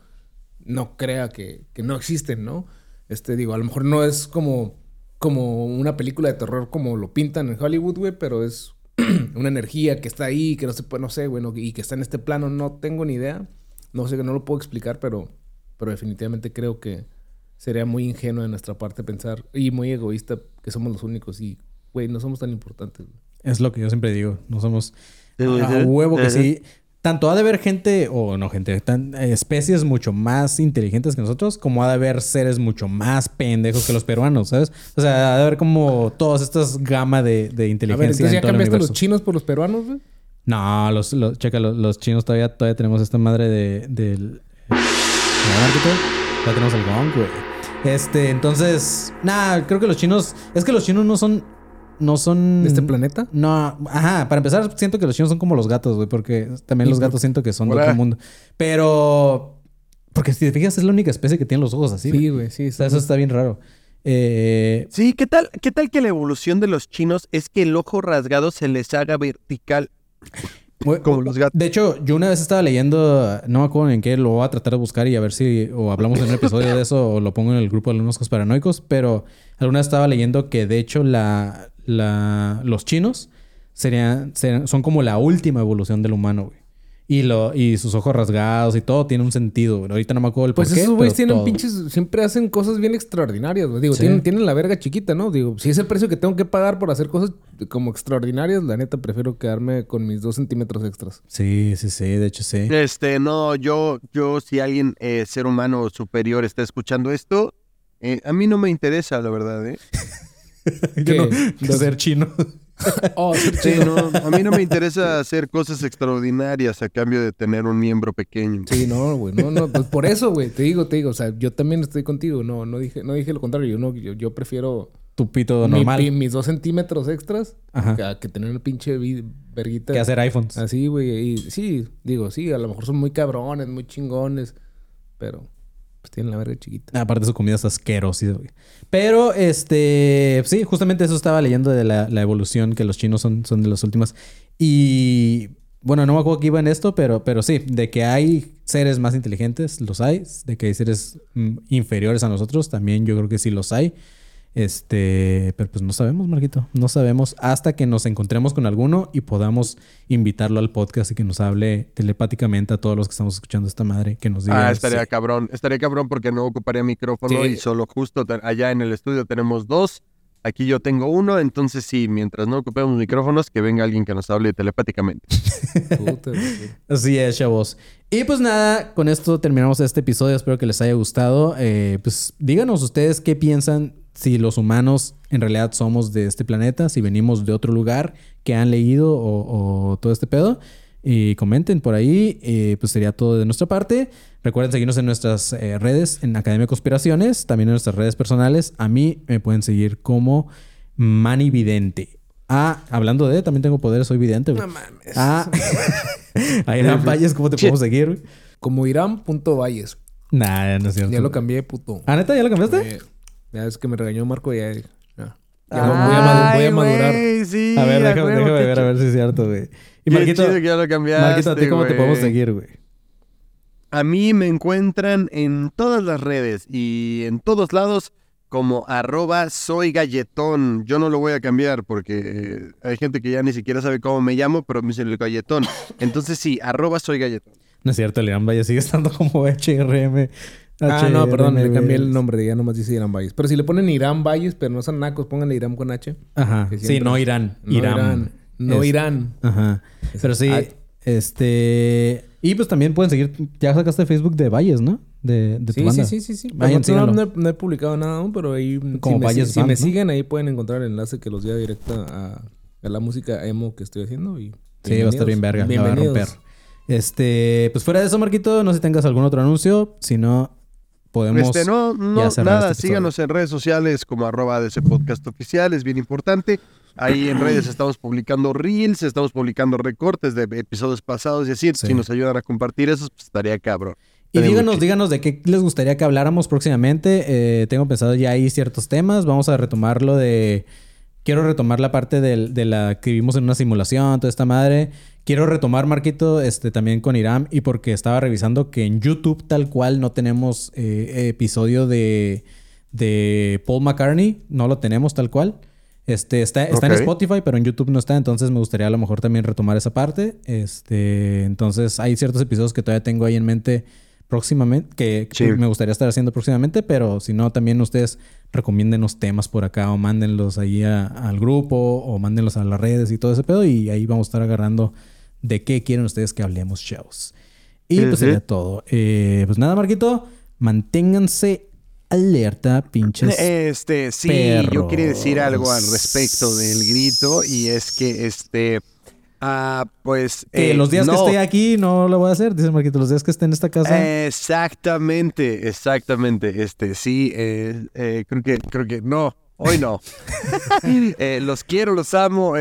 no crea que, que no existen, ¿no? Este, digo, a lo mejor no es como, como una película de terror como lo pintan en Hollywood, güey, pero es <clears throat> una energía que está ahí, que no se puede, no sé, güey, no- y que está en este plano. No tengo ni idea. No sé, no lo puedo explicar, pero, pero definitivamente creo que sería muy ingenuo de nuestra parte pensar, y muy egoísta, que somos los únicos y, güey, no somos tan importantes. güey. Es lo que yo siempre digo. No somos a huevo que sí. Tanto ha de haber gente, o no gente, tan- eh, especies mucho más inteligentes que nosotros, como ha de haber seres mucho más pendejos que los peruanos, ¿sabes? O sea, ha de haber como todas estas gama de, de A inteligencia ver, entonces en ya todo el cambiaste los chinos por los peruanos, güey. No, los, los, checa, los, los chinos todavía, todavía tenemos esta madre de, del... Todavía tenemos el gong, güey. Este, entonces... Nada, creo que los chinos... Es que los chinos no son... No son... ¿De este planeta? No, ajá. Para empezar, siento que los chinos son como los gatos, güey. Porque también Y los por- gatos siento que son de otro mundo. Pero... Porque si te fijas, es la única especie que tiene los ojos así. Sí, güey. güey, sí. O sea, eso está bien raro. Eh, Sí, ¿qué tal, ¿qué tal que la evolución de los chinos es que el ojo rasgado se les haga vertical? Güey, Como los gatos. De hecho, yo una vez estaba leyendo, no me acuerdo en qué, lo voy a tratar de buscar y a ver si o hablamos en un episodio de eso o lo pongo en el grupo de alumnos paranoicos, pero alguna vez estaba leyendo que de hecho la, la, los chinos serían, serían- son como la última evolución del humano, güey. Y, lo, y sus ojos rasgados y todo tiene un sentido, güey. Ahorita no me acuerdo el Pues por qué, esos güeyes tienen todo. pinches... Siempre hacen cosas bien extraordinarias, güey. Digo, Sí. tienen, tienen la verga chiquita, ¿no? Digo, si es el precio que tengo que pagar por hacer cosas como extraordinarias, la neta prefiero quedarme con mis dos centímetros extras. Sí, sí, sí, de hecho sí. Este, no, yo, yo, si alguien, eh, ser humano superior, está escuchando esto, eh, a mí no me interesa, la verdad, ¿eh? <laughs> <laughs> No- que ser chino. <laughs> Oh, sí, no, a mí no me interesa hacer cosas extraordinarias a cambio de tener un miembro pequeño. Sí, no, güey. No, no. Pues por eso, güey. Te digo, te digo. O sea, yo también estoy contigo. No, no dije, no dije lo contrario. Yo no, yo, yo prefiero Tu pito mi- normal. mi- mis dos centímetros extras Ajá. que, tener una pinche verguita. que hacer iPhones. Así, güey. Y sí, digo, sí, a lo mejor son muy cabrones, muy chingones. Pero pues tienen la verga chiquita. Aparte su comida es asquerosa. Pero, este... Sí, justamente eso estaba leyendo de la, la evolución, que los chinos son, son de las últimas. Y... Bueno, no me acuerdo que iba en esto, pero, pero sí, de que hay seres más inteligentes, los hay. De que hay seres mm, inferiores a nosotros, también yo creo que sí los hay. Este, pero pues no sabemos, Marquito. No sabemos hasta que nos encontremos con alguno y podamos invitarlo al podcast y que nos hable telepáticamente a todos los que estamos escuchando esta madre, que nos diga. Ah, estaría si- cabrón. Estaría cabrón porque no ocuparía micrófono Sí. y solo justo allá en el estudio tenemos dos. Aquí yo tengo uno, entonces sí, mientras no ocupemos micrófonos, que venga alguien que nos hable telepáticamente. <laughs> Así es, chavos. Y pues nada, con esto terminamos este episodio. Espero que les haya gustado. Eh, pues díganos ustedes qué piensan si los humanos en realidad somos de este planeta, si venimos de otro lugar, que han leído o, o todo este pedo. Y comenten por ahí. Eh, pues sería todo de nuestra parte. Recuerden seguirnos en nuestras eh, redes, en Academia de Conspiraciones, también en nuestras redes personales. A mí me pueden seguir como Manividente. Ah, hablando de, también tengo poderes, soy vidente. güey. No mames. Ah, <laughs> a Irán Valles, ¿cómo te podemos seguir? Como Irán.valles. Nah, no es cierto. Ya lo cambié, puto. ¿Ah, neta? ¿Ya lo cambiaste? Eh, ya es que me regañó Marco y ya. ya. Ya voy a voy madurar. sí, A ver, déjame, déjame ver, a ver si es cierto, güey. Y Marquito, chido que ya lo cambiaste, Marquito, ¿a ti cómo te podemos seguir, güey? A mí me encuentran en todas las redes y en todos lados como arroba soy galletón. Yo no lo voy a cambiar porque eh, hay gente que ya ni siquiera sabe cómo me llamo, pero me dicen el galletón. Entonces sí, arroba soy galletón. No es cierto, el Irán Valle sigue estando como HRM. Ah, no, perdón, le cambié el nombre, ya nomás dice Irán Valles. Pero si le ponen Irán Valles, pero no son nacos, pónganle Irán con H. Ajá. Sí, no Irán. No Irán. Irán. No Es- Irán. Ajá. Pero sí, este... Y pues también pueden seguir... Ya sacaste Facebook de Valles, ¿no? De, de tu Sí, banda. sí, sí, sí, sí. Vayan, no, no he, no he publicado nada aún, pero ahí Como si, me, Valles si- si me ¿no? siguen ahí pueden encontrar el enlace que los lleva directo a, a la música emo que estoy haciendo y Sí, va a estar bien verga. La va a romper. Este... Pues fuera de eso, Marquito, no sé si tengas algún otro anuncio. Si no, podemos... Este, no, no, ya nada, este síganos en redes sociales como arroba de ese podcast oficial, es bien importante. Ahí en redes <clears throat> estamos publicando reels, estamos publicando recortes de episodios pasados y así. Sí. Si nos ayudan a compartir eso, pues estaría cabrón. Y díganos, díganos de qué les gustaría que habláramos próximamente. Eh, tengo pensado ya ahí ciertos temas. Vamos a retomar lo de... Quiero retomar la parte del- de, la que vivimos en una simulación, toda esta madre. Quiero retomar, Marquito, este, también con Iram. Y porque estaba revisando que en YouTube tal cual no tenemos eh, episodio de, de Paul McCartney. No lo tenemos tal cual. Este, está, está en. Spotify, pero en YouTube no está. Entonces me gustaría a lo mejor también retomar esa parte. Este, entonces hay ciertos episodios que todavía tengo ahí en mente próximamente, que, que Sí. me gustaría estar haciendo próximamente, pero si no, también ustedes recomiéndenos temas por acá o mándenlos ahí a- al grupo o mándenlos a las redes y todo ese pedo y ahí vamos a estar agarrando de qué quieren ustedes que hablemos, shows. Y pues sería todo. Eh, pues nada, Marquito, manténganse alerta, pinches. Este, sí, yo quería decir algo al respecto del grito y es que este, ah, pues que eh, los días que esté aquí no lo voy a hacer, dice Marquito. Los días que esté en esta casa. Exactamente, exactamente. Este, sí, eh, eh, creo que, creo que no, hoy no. <laughs> <laughs> Eh, los quiero, los amo,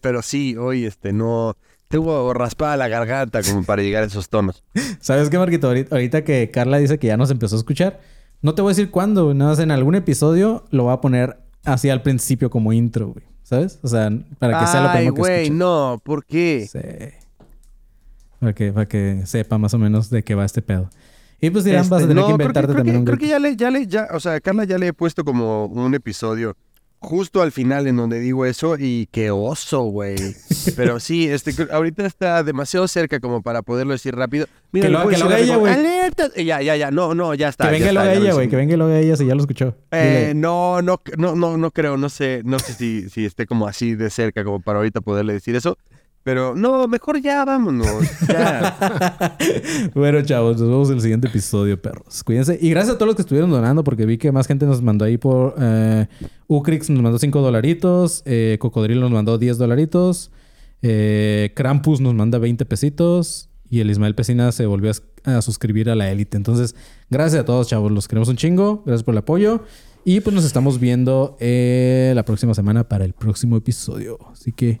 pero sí, hoy este no. Tengo raspada la garganta como para llegar a esos tonos. ¿Sabes qué, Marquito? Ahorita, que Carla dice que ya nos empezó a escuchar, no te voy a decir cuándo, nada más en algún episodio lo voy a poner así al principio como intro, güey. ¿Sabes? O sea, para que sea lo primero que güey, no, ¿por qué? Sí. Para que, para que sepa más o menos de qué va este pedo. Y pues dirán, vas a Este, tener no, que creo inventarte creo también que, un creo que ya le, ya le, ya, o sea, Carla ya le he puesto como un episodio justo al final en donde digo eso y qué oso, güey. Pero <laughs> sí, este, ahorita está demasiado cerca como para poderlo decir rápido. Mira, Que lo- que lo algo, ella, güey. "Alerta". Ya, ya, ya, no, no, ya está. Que venga lo lo ella, güey. Que venga lo haga ella si ya lo escuchó. Eh, no, no, no, no, no creo, no sé, no sé si, si esté como así de cerca como para ahorita poderle decir eso. Pero no, mejor ya vámonos. <laughs> Bueno, chavos, nos vemos en el siguiente episodio, perros. Cuídense. Y gracias a todos los que estuvieron donando, porque vi que más gente nos mandó ahí por. Eh, Ucrix nos mandó 5 dolaritos. Eh, Cocodrilo nos mandó 10 dolaritos. Eh, Krampus nos manda 20 pesitos. Y el Ismael Pesina se volvió a, a suscribir a la élite. Entonces, gracias a todos, chavos. Los queremos un chingo. Gracias por el apoyo. Y pues nos estamos viendo eh, la próxima semana para el próximo episodio. Así que,